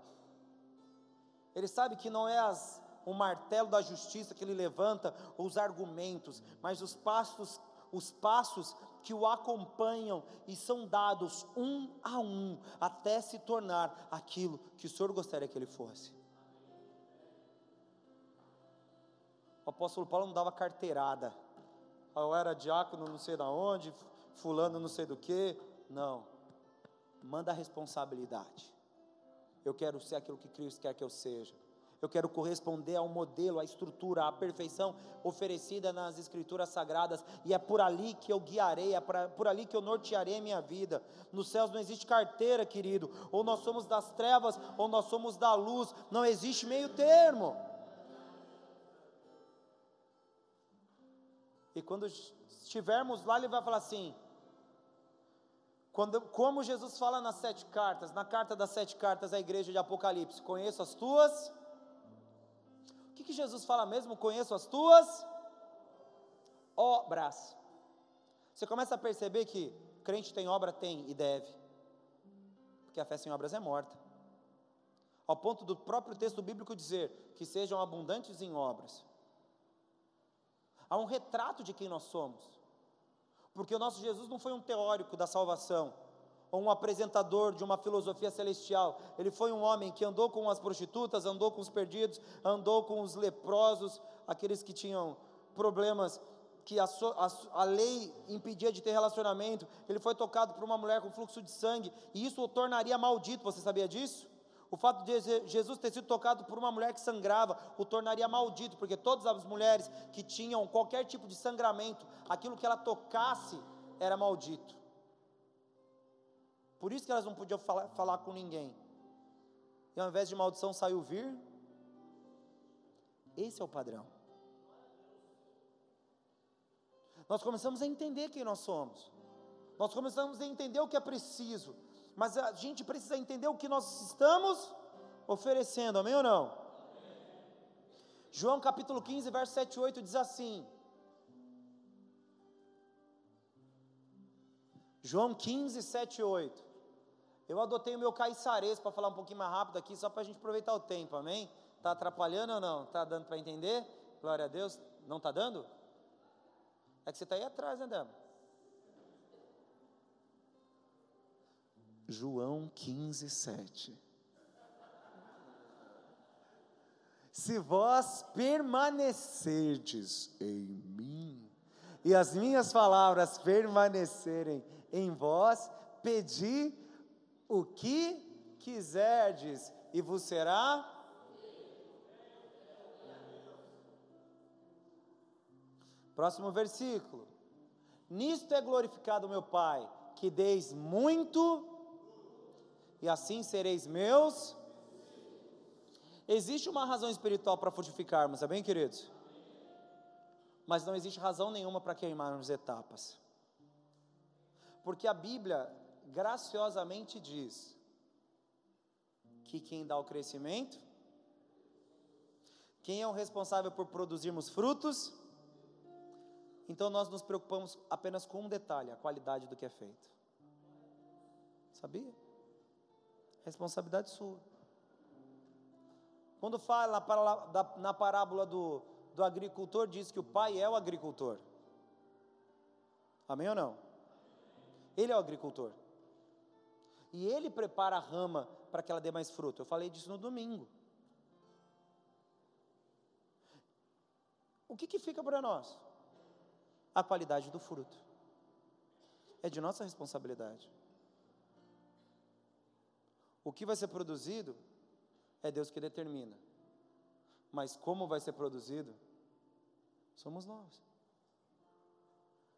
Ele sabe que não é as, o martelo da justiça que ele levanta, ou os argumentos, mas os passos, os passos que o acompanham e são dados um a um, até se tornar aquilo que o Senhor gostaria que ele fosse. O apóstolo Paulo não dava carteirada eu era diácono não sei da onde, fulano não sei do que. Não. Manda a responsabilidade. Eu quero ser aquilo que Cristo quer que eu seja. Eu quero corresponder ao modelo, à estrutura, à perfeição oferecida nas Escrituras Sagradas, e é por ali que eu guiarei, é por ali que eu nortearei a minha vida. Nos céus não existe carteira, querido, ou nós somos das trevas, ou nós somos da luz, não existe meio termo. E quando estivermos lá, ele vai falar assim: quando, como Jesus fala nas sete cartas, na carta das sete cartas à igreja de Apocalipse, conheço as tuas. O que, que Jesus fala mesmo? Conheço as tuas obras. Você começa a perceber que crente tem obra? Tem e deve. Porque a fé sem obras é morta. Ao ponto do próprio texto bíblico dizer que sejam abundantes em obras há um retrato de quem nós somos. Porque o nosso Jesus não foi um teórico da salvação, ou um apresentador de uma filosofia celestial. Ele foi um homem que andou com as prostitutas, andou com os perdidos, andou com os leprosos, aqueles que tinham problemas que a, a, a, lei impedia de ter relacionamento. Ele foi tocado por uma mulher com fluxo de sangue, e isso o tornaria maldito. Você sabia disso? O fato de Jesus ter sido tocado por uma mulher que sangrava o tornaria maldito, porque todas as mulheres que tinham qualquer tipo de sangramento, aquilo que ela tocasse era maldito. Por isso que elas não podiam falar, falar com ninguém. E ao invés de maldição saiu vir. Esse é o padrão. Nós começamos a entender quem nós somos. Nós começamos a entender o que é preciso mas a gente precisa entender o que nós estamos oferecendo, amém ou não? João capítulo 15, verso 7 e 8 diz assim: João 15, 7 e 8. Eu adotei o meu caiçarês para falar um pouquinho mais rápido aqui, só para a gente aproveitar o tempo, amém? Está atrapalhando ou não? Está dando para entender? Glória a Deus. Não está dando? É que você está aí atrás, né, Débora? João 15, 7. Se vós permanecerdes em mim, e as minhas palavras permanecerem em vós, pedi o que quiserdes, e vos será. Próximo versículo. Nisto é glorificado meu Pai, que deis muito e assim sereis meus. Existe uma razão espiritual para fortificarmos, é bem, queridos? Mas não existe razão nenhuma para queimarmos etapas. Porque a Bíblia graciosamente diz que quem dá o crescimento, quem é o responsável por produzirmos frutos, então nós nos preocupamos apenas com um detalhe, a qualidade do que é feito. Sabia? Responsabilidade sua. Quando fala na parábola do, do agricultor, diz que o pai é o agricultor. Amém ou não? Ele é o agricultor. E ele prepara a rama para que ela dê mais fruto? Eu falei disso no domingo. O que, que fica para nós? A qualidade do fruto. É de nossa responsabilidade. O que vai ser produzido é Deus que determina. Mas como vai ser produzido, somos nós.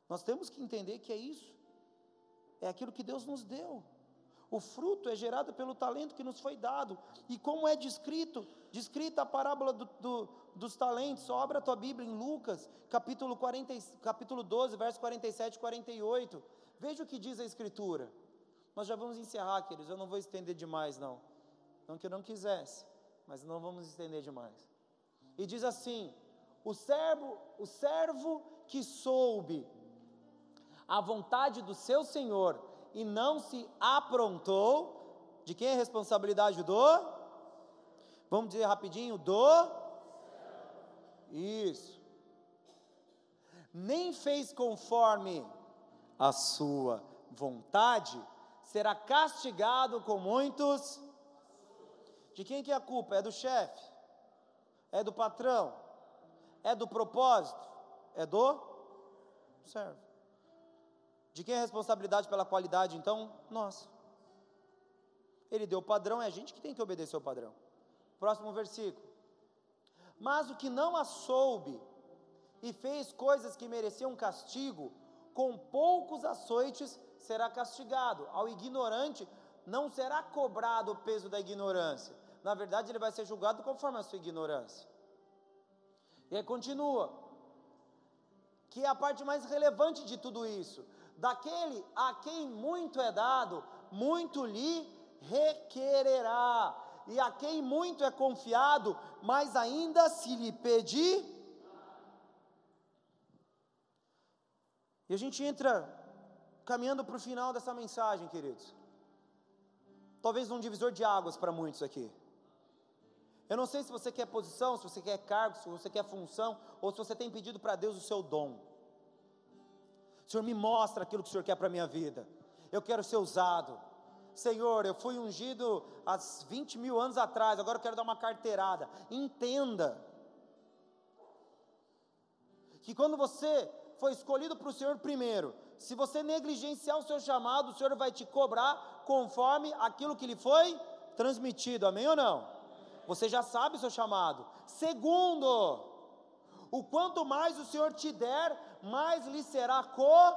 Nós temos que entender que é isso, é aquilo que Deus nos deu. O fruto é gerado pelo talento que nos foi dado. E como é descrito, descrita a parábola do, do, dos talentos, só abra a tua Bíblia em Lucas, capítulo, 40, capítulo 12, verso 47 e 48. Veja o que diz a Escritura. Nós já vamos encerrar, queridos, eu não vou estender demais, não. Não que eu não quisesse, mas não vamos estender demais. E diz assim: o servo, o servo que soube a vontade do seu senhor e não se aprontou, de quem é a responsabilidade do? Vamos dizer rapidinho, do? Isso. Nem fez conforme a sua vontade, será castigado com muitos. De quem que é a culpa? É do chefe? É do patrão? É do propósito? É do servo. De quem é a responsabilidade pela qualidade, então? Nós. Ele deu o padrão, é a gente que tem que obedecer o padrão. Próximo versículo. Mas o que não a soube e fez coisas que mereciam castigo, com poucos açoites será castigado. Ao ignorante não será cobrado o peso da ignorância. Na verdade, ele vai ser julgado conforme a sua ignorância. E aí continua, que é a parte mais relevante de tudo isso daquele a quem muito é dado, muito lhe requererá, e a quem muito é confiado, mais ainda se lhe pedir. E a gente entra caminhando para o final dessa mensagem, queridos. Talvez um divisor de águas para muitos aqui. Eu não sei se você quer posição, se você quer cargo, se você quer função, ou se você tem pedido para Deus o seu dom. Senhor, me mostra aquilo que o Senhor quer para a minha vida. Eu quero ser usado. Senhor, eu fui ungido há 20 mil anos atrás, agora eu quero dar uma carteirada. Entenda que quando você foi escolhido para o Senhor primeiro, se você negligenciar o seu chamado, o Senhor vai te cobrar conforme aquilo que lhe foi transmitido. Amém ou não? Você já sabe o seu chamado. Segundo, o quanto mais o Senhor te der, mais lhe será co.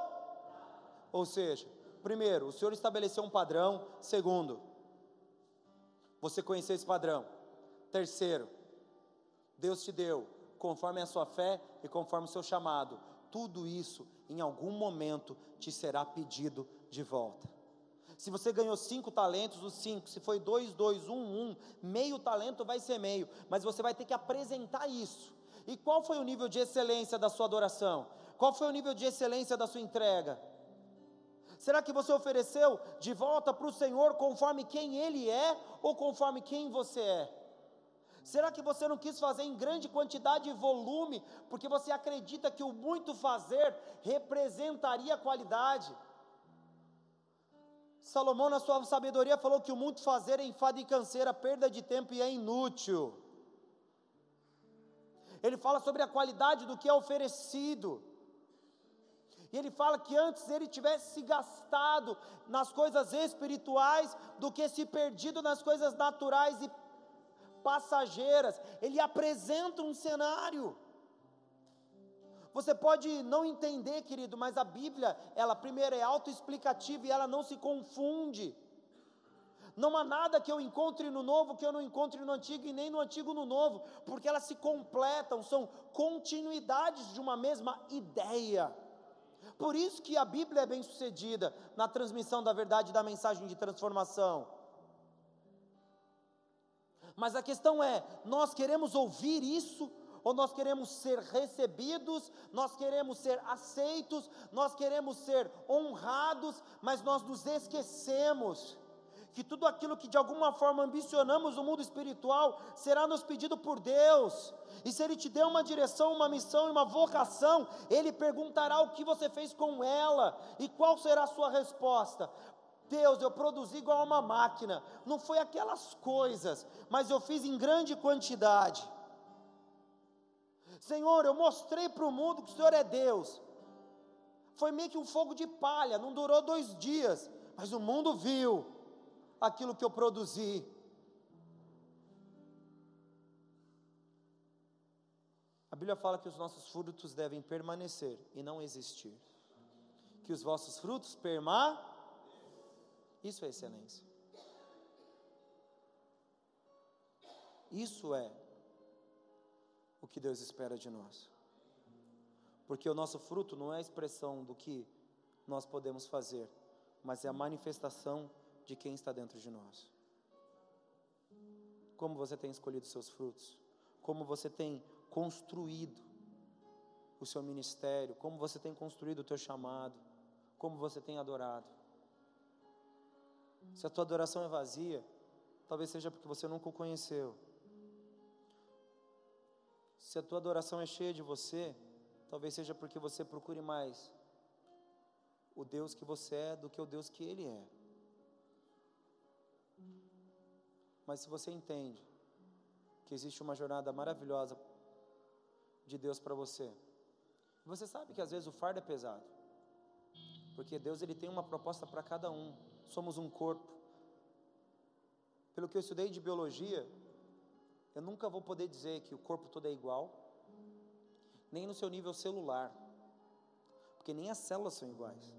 Ou seja, primeiro, o Senhor estabeleceu um padrão. Segundo, você conheceu esse padrão. Terceiro, Deus te deu, conforme a sua fé e conforme o seu chamado. Tudo isso, em algum momento, te será pedido de volta. Se você ganhou cinco talentos, os cinco. Se foi dois, dois, um, um. Meio talento vai ser meio. Mas você vai ter que apresentar isso. E qual foi o nível de excelência da sua adoração? Qual foi o nível de excelência da sua entrega? Será que você ofereceu de volta para o Senhor conforme quem Ele é ou conforme quem você é? Será que você não quis fazer em grande quantidade e volume, porque você acredita que o muito fazer representaria qualidade? Salomão, na sua sabedoria, falou que o muito fazer é enfado e canseira, perda de tempo e é inútil. Ele fala sobre a qualidade do que é oferecido. E ele fala que antes ele tivesse se gastado nas coisas espirituais do que se perdido nas coisas naturais e passageiras. Ele apresenta um cenário. Você pode não entender, querido, mas a Bíblia, ela primeiro é autoexplicativa e ela não se confunde. Não há nada que eu encontre no novo que eu não encontre no antigo e nem no antigo no novo, porque elas se completam, são continuidades de uma mesma ideia. Por isso que a Bíblia é bem sucedida na transmissão da verdade da mensagem de transformação. Mas a questão é: nós queremos ouvir isso ou nós queremos ser recebidos, nós queremos ser aceitos, nós queremos ser honrados, mas nós nos esquecemos que tudo aquilo que de alguma forma ambicionamos no mundo espiritual será nos pedido por Deus. E se Ele te der uma direção, uma missão e uma vocação, Ele perguntará o que você fez com ela e qual será a sua resposta. Deus, eu produzi igual uma máquina, não foi aquelas coisas, mas eu fiz em grande quantidade. Senhor, eu mostrei para o mundo que o Senhor é Deus. Foi meio que um fogo de palha, não durou dois dias, mas o mundo viu aquilo que eu produzi. A Bíblia fala que os nossos frutos devem permanecer e não existir. Que os vossos frutos permaneçam. Isso é excelência. Isso é o que Deus espera de nós. Porque o nosso fruto não é a expressão do que nós podemos fazer, mas é a manifestação de quem está dentro de nós. Como você tem escolhido seus frutos? Como você tem construído o seu ministério? Como você tem construído o teu chamado? Como você tem adorado? Se a tua adoração é vazia, talvez seja porque você nunca o conheceu. Se a tua adoração é cheia de você, talvez seja porque você procure mais o Deus que você é do que o Deus que Ele é. Mas se você entende que existe uma jornada maravilhosa de Deus para você, você sabe que às vezes o fardo é pesado, porque Deus ele tem uma proposta para cada um. Somos um corpo. Pelo que eu estudei de biologia, eu nunca vou poder dizer que o corpo todo é igual, nem no seu nível celular, porque nem as células são iguais.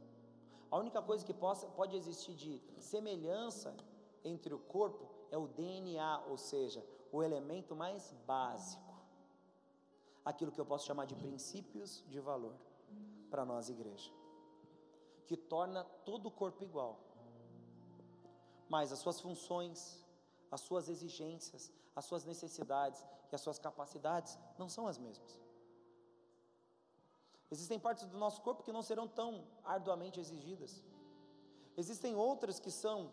A única coisa que possa, pode existir de semelhança entre o corpo é o DNA, ou seja, o elemento mais básico, aquilo que eu posso chamar de princípios de valor para nós, igreja, que torna todo o corpo igual, mas as suas funções, as suas exigências, as suas necessidades e as suas capacidades não são as mesmas. Existem partes do nosso corpo que não serão tão arduamente exigidas. Existem outras que são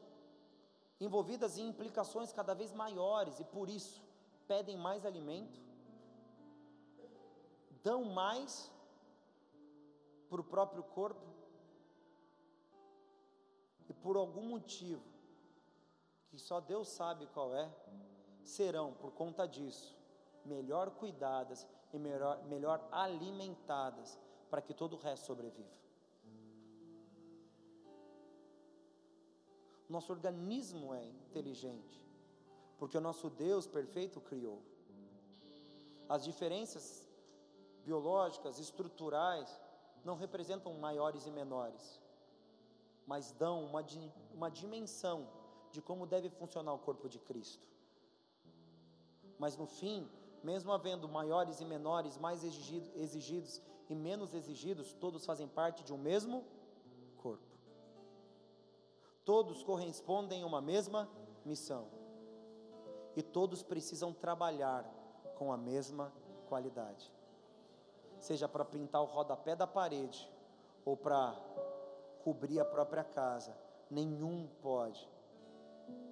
envolvidas em implicações cada vez maiores e por isso pedem mais alimento, dão mais para o próprio corpo e por algum motivo que só Deus sabe qual é, serão, por conta disso, melhor cuidadas e melhor, melhor alimentadas, para que todo o resto sobreviva. Nosso organismo é inteligente, porque o nosso Deus perfeito criou. As diferenças biológicas, estruturais, não representam maiores e menores, mas dão uma, uma dimensão de como deve funcionar o corpo de Cristo. Mas no fim, mesmo havendo maiores e menores, mais exigidos e menos exigidos, todos fazem parte de um mesmo corpo. Todos correspondem a uma mesma missão. E todos precisam trabalhar com a mesma qualidade. Seja para pintar o rodapé da parede ou para cobrir a própria casa, nenhum pode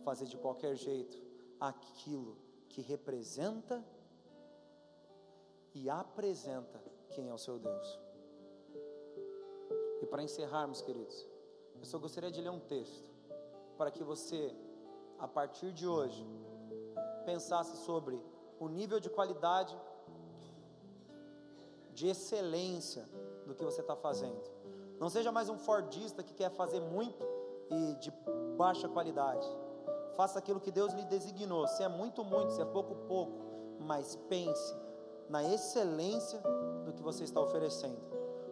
fazer de qualquer jeito aquilo que representa e apresenta quem é o seu Deus. E para encerrarmos, queridos, eu só gostaria de ler um texto para que você, a partir de hoje, pensasse sobre o nível de qualidade, de excelência do que você está fazendo. Não seja mais um Fordista que quer fazer muito e de baixa qualidade. Faça aquilo que Deus lhe designou. Se é muito, muito, se é pouco, pouco. Mas pense na excelência do que você está oferecendo.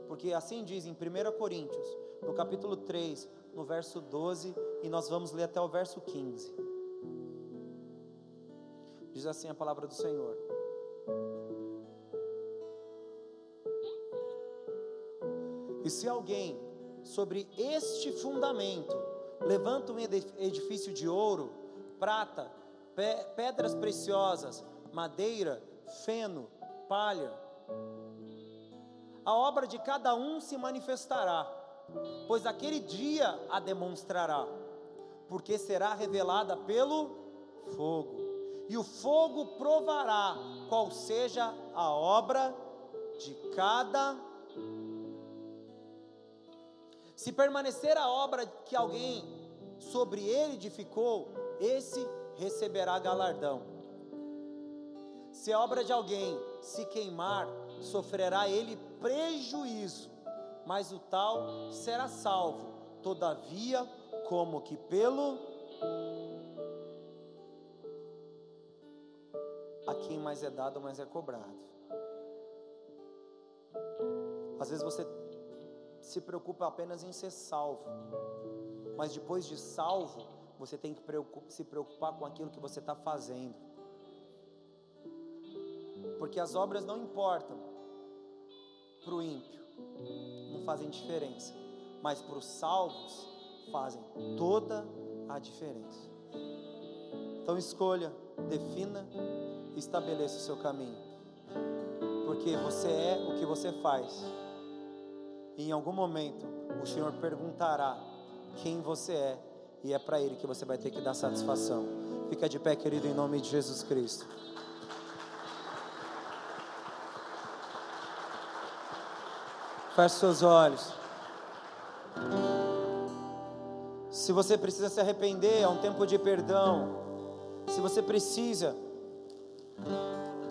Porque assim diz em 1 Coríntios, no capítulo 3, no verso 12, e nós vamos ler até o verso 15. Diz assim a palavra do Senhor. E se alguém sobre este fundamento levanta um edifício de ouro, prata, pedras preciosas, madeira, feno, palha. A obra de cada um se manifestará, pois aquele dia a demonstrará, porque será revelada pelo fogo, e o fogo provará qual seja a obra de cada se permanecer a obra que alguém sobre ele edificou, esse receberá galardão. Se a obra de alguém se queimar, sofrerá ele prejuízo, mas o tal será salvo, todavia, como que pelo a quem mais é dado, mais é cobrado. Às vezes você se preocupa apenas em ser salvo, mas depois de salvo, você tem que se preocupar com aquilo que você está fazendo, porque as obras não importam para o ímpio, não fazem diferença, mas para os salvos fazem toda a diferença. Então escolha, defina estabeleça o seu caminho, porque você é o que você faz. Em algum momento o Senhor perguntará quem você é, e é para Ele que você vai ter que dar satisfação. Fica de pé, querido, em nome de Jesus Cristo. Feche seus olhos. Se você precisa se arrepender, é um tempo de perdão. Se você precisa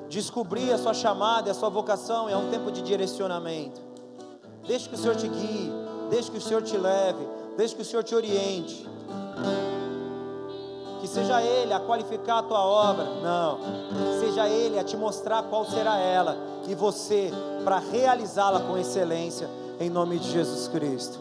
descobrir a sua chamada, a sua vocação, é um tempo de direcionamento. Deixe que o Senhor te guie, deixe que o Senhor te leve, deixe que o Senhor te oriente. Que seja Ele a qualificar a tua obra, não, seja Ele a te mostrar qual será ela, e você para realizá-la com excelência, em nome de Jesus Cristo.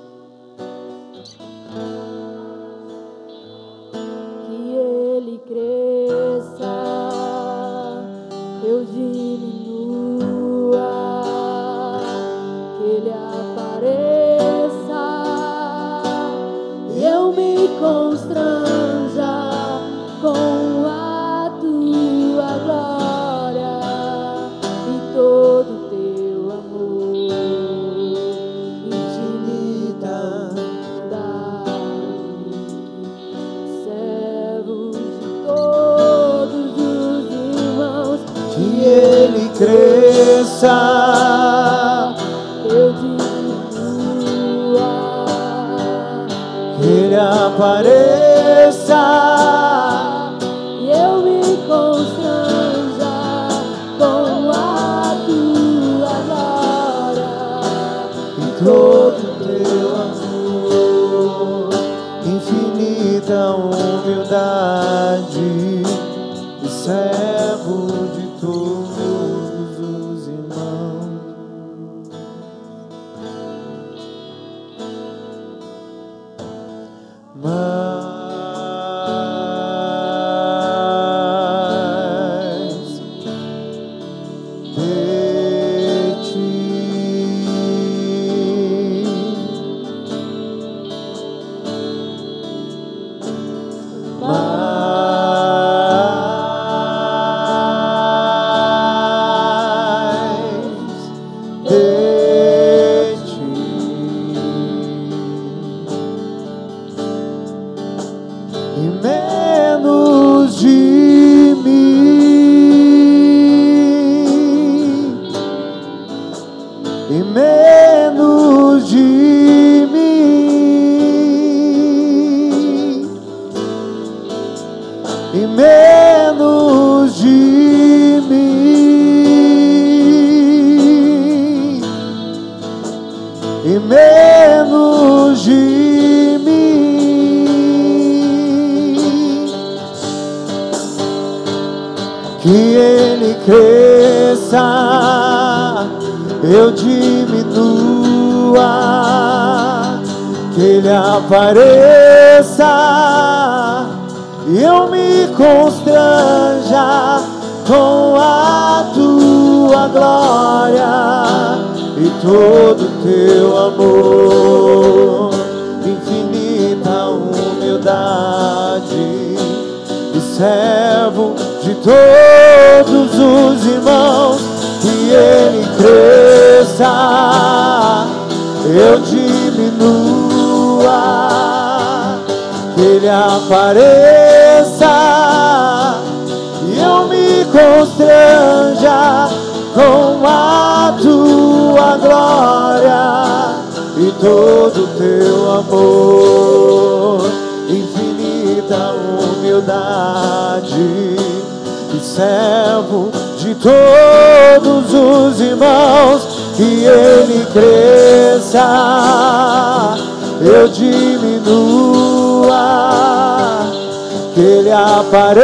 Ele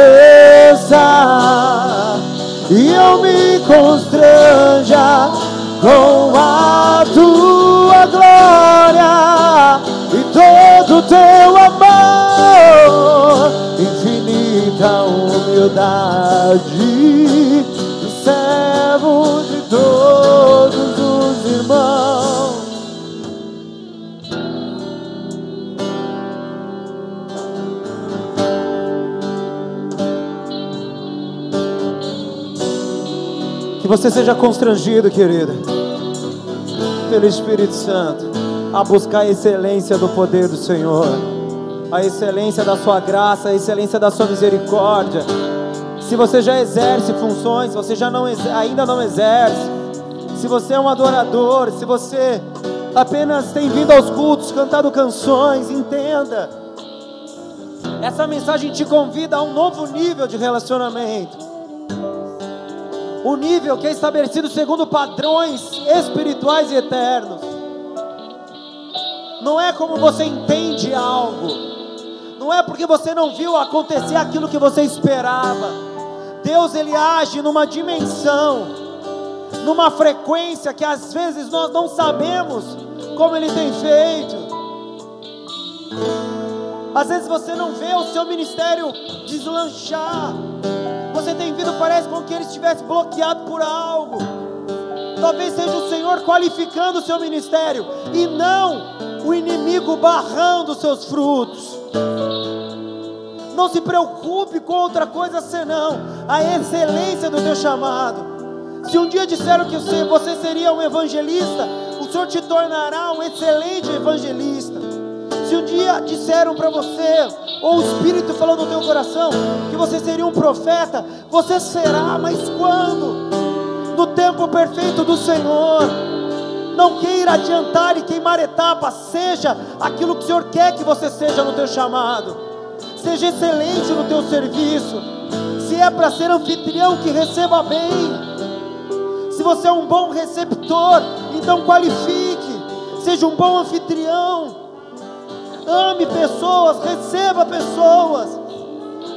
você seja constrangido, querida, pelo Espírito Santo, a buscar a excelência do poder do Senhor, a excelência da sua graça, a excelência da sua misericórdia. Se você já exerce funções, você já não ainda não exerce. Se você é um adorador, se você apenas tem vindo aos cultos, cantado canções, entenda. Essa mensagem te convida a um novo nível de relacionamento o nível que é estabelecido segundo padrões espirituais e eternos. Não é como você entende algo, não é porque você não viu acontecer aquilo que você esperava. Deus ele age numa dimensão, numa frequência que às vezes nós não sabemos como ele tem feito. Às vezes você não vê o seu ministério deslanchar. Você tem vindo, parece como que ele estivesse bloqueado por algo. Talvez seja o Senhor qualificando o seu ministério e não o inimigo barrando os seus frutos. Não se preocupe com outra coisa senão a excelência do teu chamado. Se um dia disseram que você seria um evangelista, o Senhor te tornará um excelente evangelista. Se um dia disseram para você, ou o Espírito falou no teu coração, que você seria um profeta, você será, mas quando? No tempo perfeito do Senhor. Não queira adiantar e queimar etapas, seja aquilo que o Senhor quer que você seja no teu chamado. Seja excelente no teu serviço. Se é para ser anfitrião, que receba bem. Se você é um bom receptor, então qualifique. Seja um bom anfitrião ame pessoas, receba pessoas.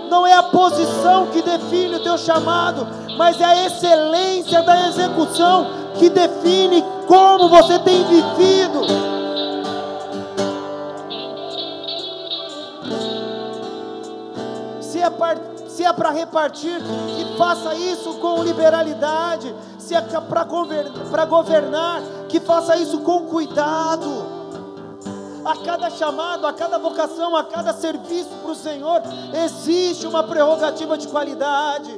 Não é a posição que define o teu chamado, mas é a excelência da execução que define como você tem vivido. Se é se é para repartir, que faça isso com liberalidade. Se é para governar, que faça isso com cuidado a cada chamado, a cada vocação, a cada serviço para o Senhor, existe uma prerrogativa de qualidade.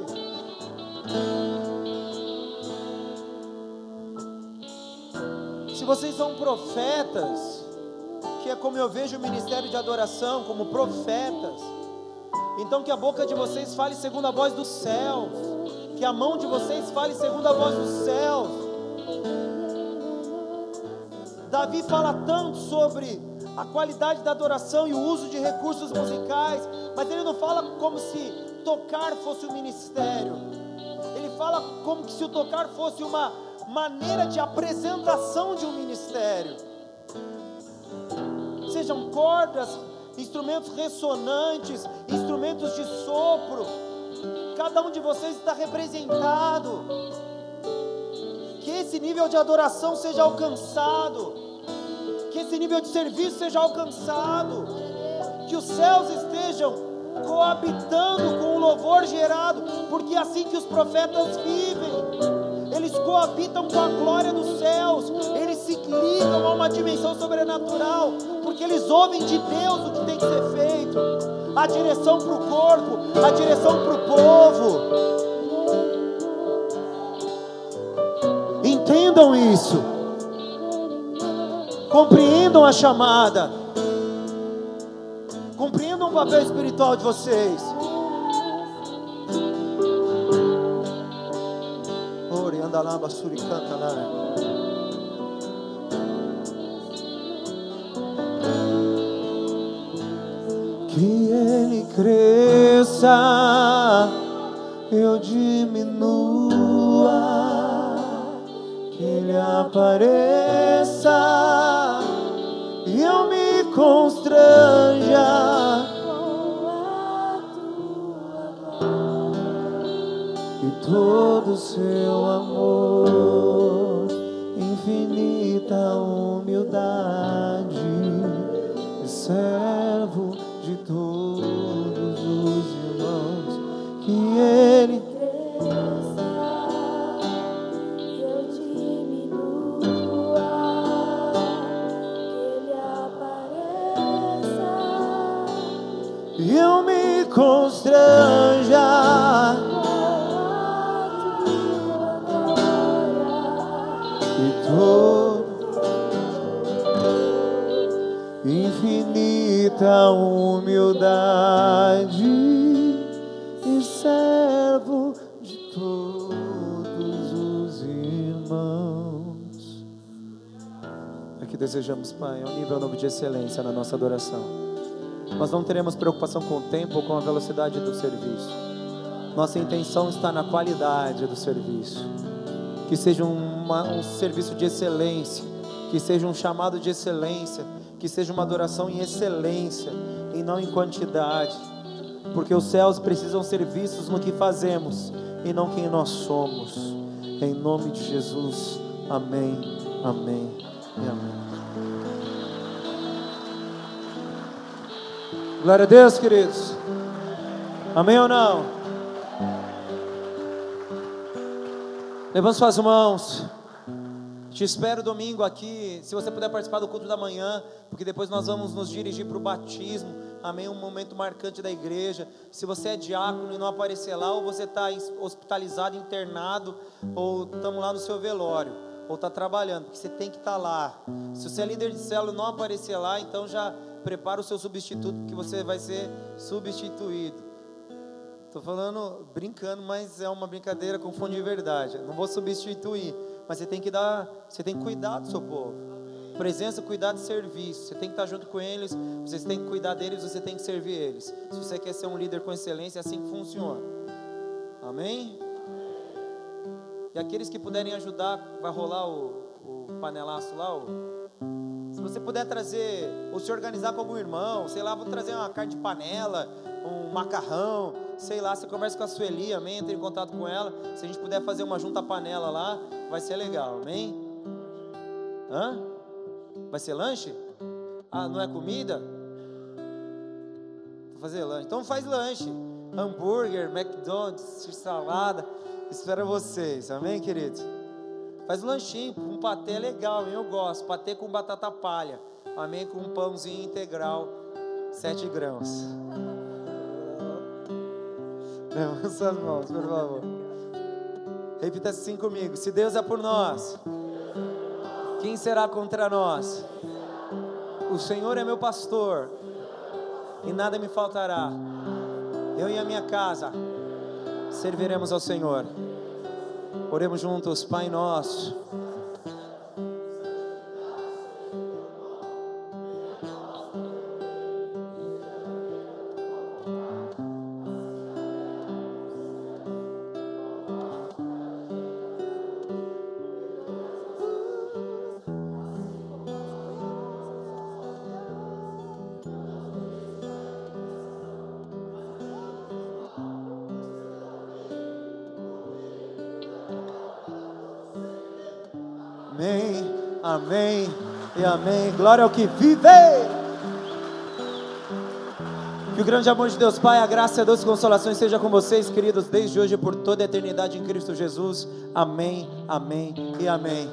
Se vocês são profetas, que é como eu vejo o ministério de adoração, como profetas, então que a boca de vocês fale segundo a voz dos céus, que a mão de vocês fale segundo a voz dos céus. Davi fala tanto sobre a qualidade da adoração e o uso de recursos musicais, mas ele não fala como se tocar fosse um ministério. Ele fala como se o tocar fosse uma maneira de apresentação de um ministério. Sejam cordas, instrumentos ressonantes, instrumentos de sopro. Cada um de vocês está representado. Que esse nível de adoração seja alcançado que esse nível de serviço seja alcançado, que os céus estejam coabitando com o louvor gerado, porque é assim que os profetas vivem. Eles coabitam com a glória dos céus, eles se ligam a uma dimensão sobrenatural, porque eles ouvem de Deus o que tem que ser feito, a direção para o corpo, a direção para o povo. Entendam isso compreendam a chamada, compreendam o papel espiritual de vocês. Ore, andalaba, suricanta, Que Ele cresça, eu diminua, que Ele apareça eu infinita humildade e servo de todos os irmãos. Que desejamos, Pai, um nível novo de excelência na nossa adoração. Nós não teremos preocupação com o tempo ou com a velocidade do serviço. Nossa intenção está na qualidade do serviço que seja uma, um serviço de excelência, que seja um chamado de excelência, que seja uma adoração em excelência e não em quantidade, porque os céus precisam ser vistos no que fazemos e não quem nós somos. Em nome de Jesus, amém, amém e amém. Glória a Deus, queridos. Amém ou não? Levante suas mãos. Te espero domingo aqui. Se você puder participar do culto da manhã, porque depois nós vamos nos dirigir para o batismo. Amém? Um momento marcante da igreja. Se você é diácono e não aparecer lá, ou você está hospitalizado, internado, ou estamos lá no seu velório, ou está trabalhando, porque você tem que estar lá. Se você é líder de célula e não aparecer lá, então já prepara o seu substituto, porque você vai ser substituído. Estou falando brincando, mas é uma brincadeira com fundo de verdade. Não vou substituir, mas você tem que dar, você tem que cuidar do seu povo. Presença, cuidado e serviço. Você tem que estar junto com eles, você tem que cuidar deles, você tem que servir eles. Se você quer ser um líder com excelência, é assim que funciona. Amém? E aqueles que puderem ajudar, vai rolar o, o panelaço lá, o, se você puder trazer, ou se organizar com algum irmão, sei lá, vou trazer uma carne de panela, um macarrão, sei lá, você conversa com a Sueli, amém? Entre em contato com ela. Se a gente puder fazer uma junta panela lá, vai ser legal, amém? Hã? Vai ser lanche? Ah, não é comida? Vou fazer lanche. Então faz lanche. Hambúrguer, McDonald's, salada. Espero vocês, amém, queridos? Faz um lanchinho, um patê é legal, eu gosto. Patê com batata palha. Amém? Com um pãozinho integral, sete grãos. Levanta [LAUGHS] suas mãos, por favor. Repita assim comigo: Se Deus é por nós, quem será contra nós? O Senhor é meu pastor, e nada me faltará. Eu e a minha casa serviremos ao Senhor. Oremos juntos, Pai nosso. Amém. Glória ao que vive. Que o grande amor de Deus Pai, a graça e a doce consolação seja com vocês, queridos, desde hoje e por toda a eternidade em Cristo Jesus. Amém, amém e amém.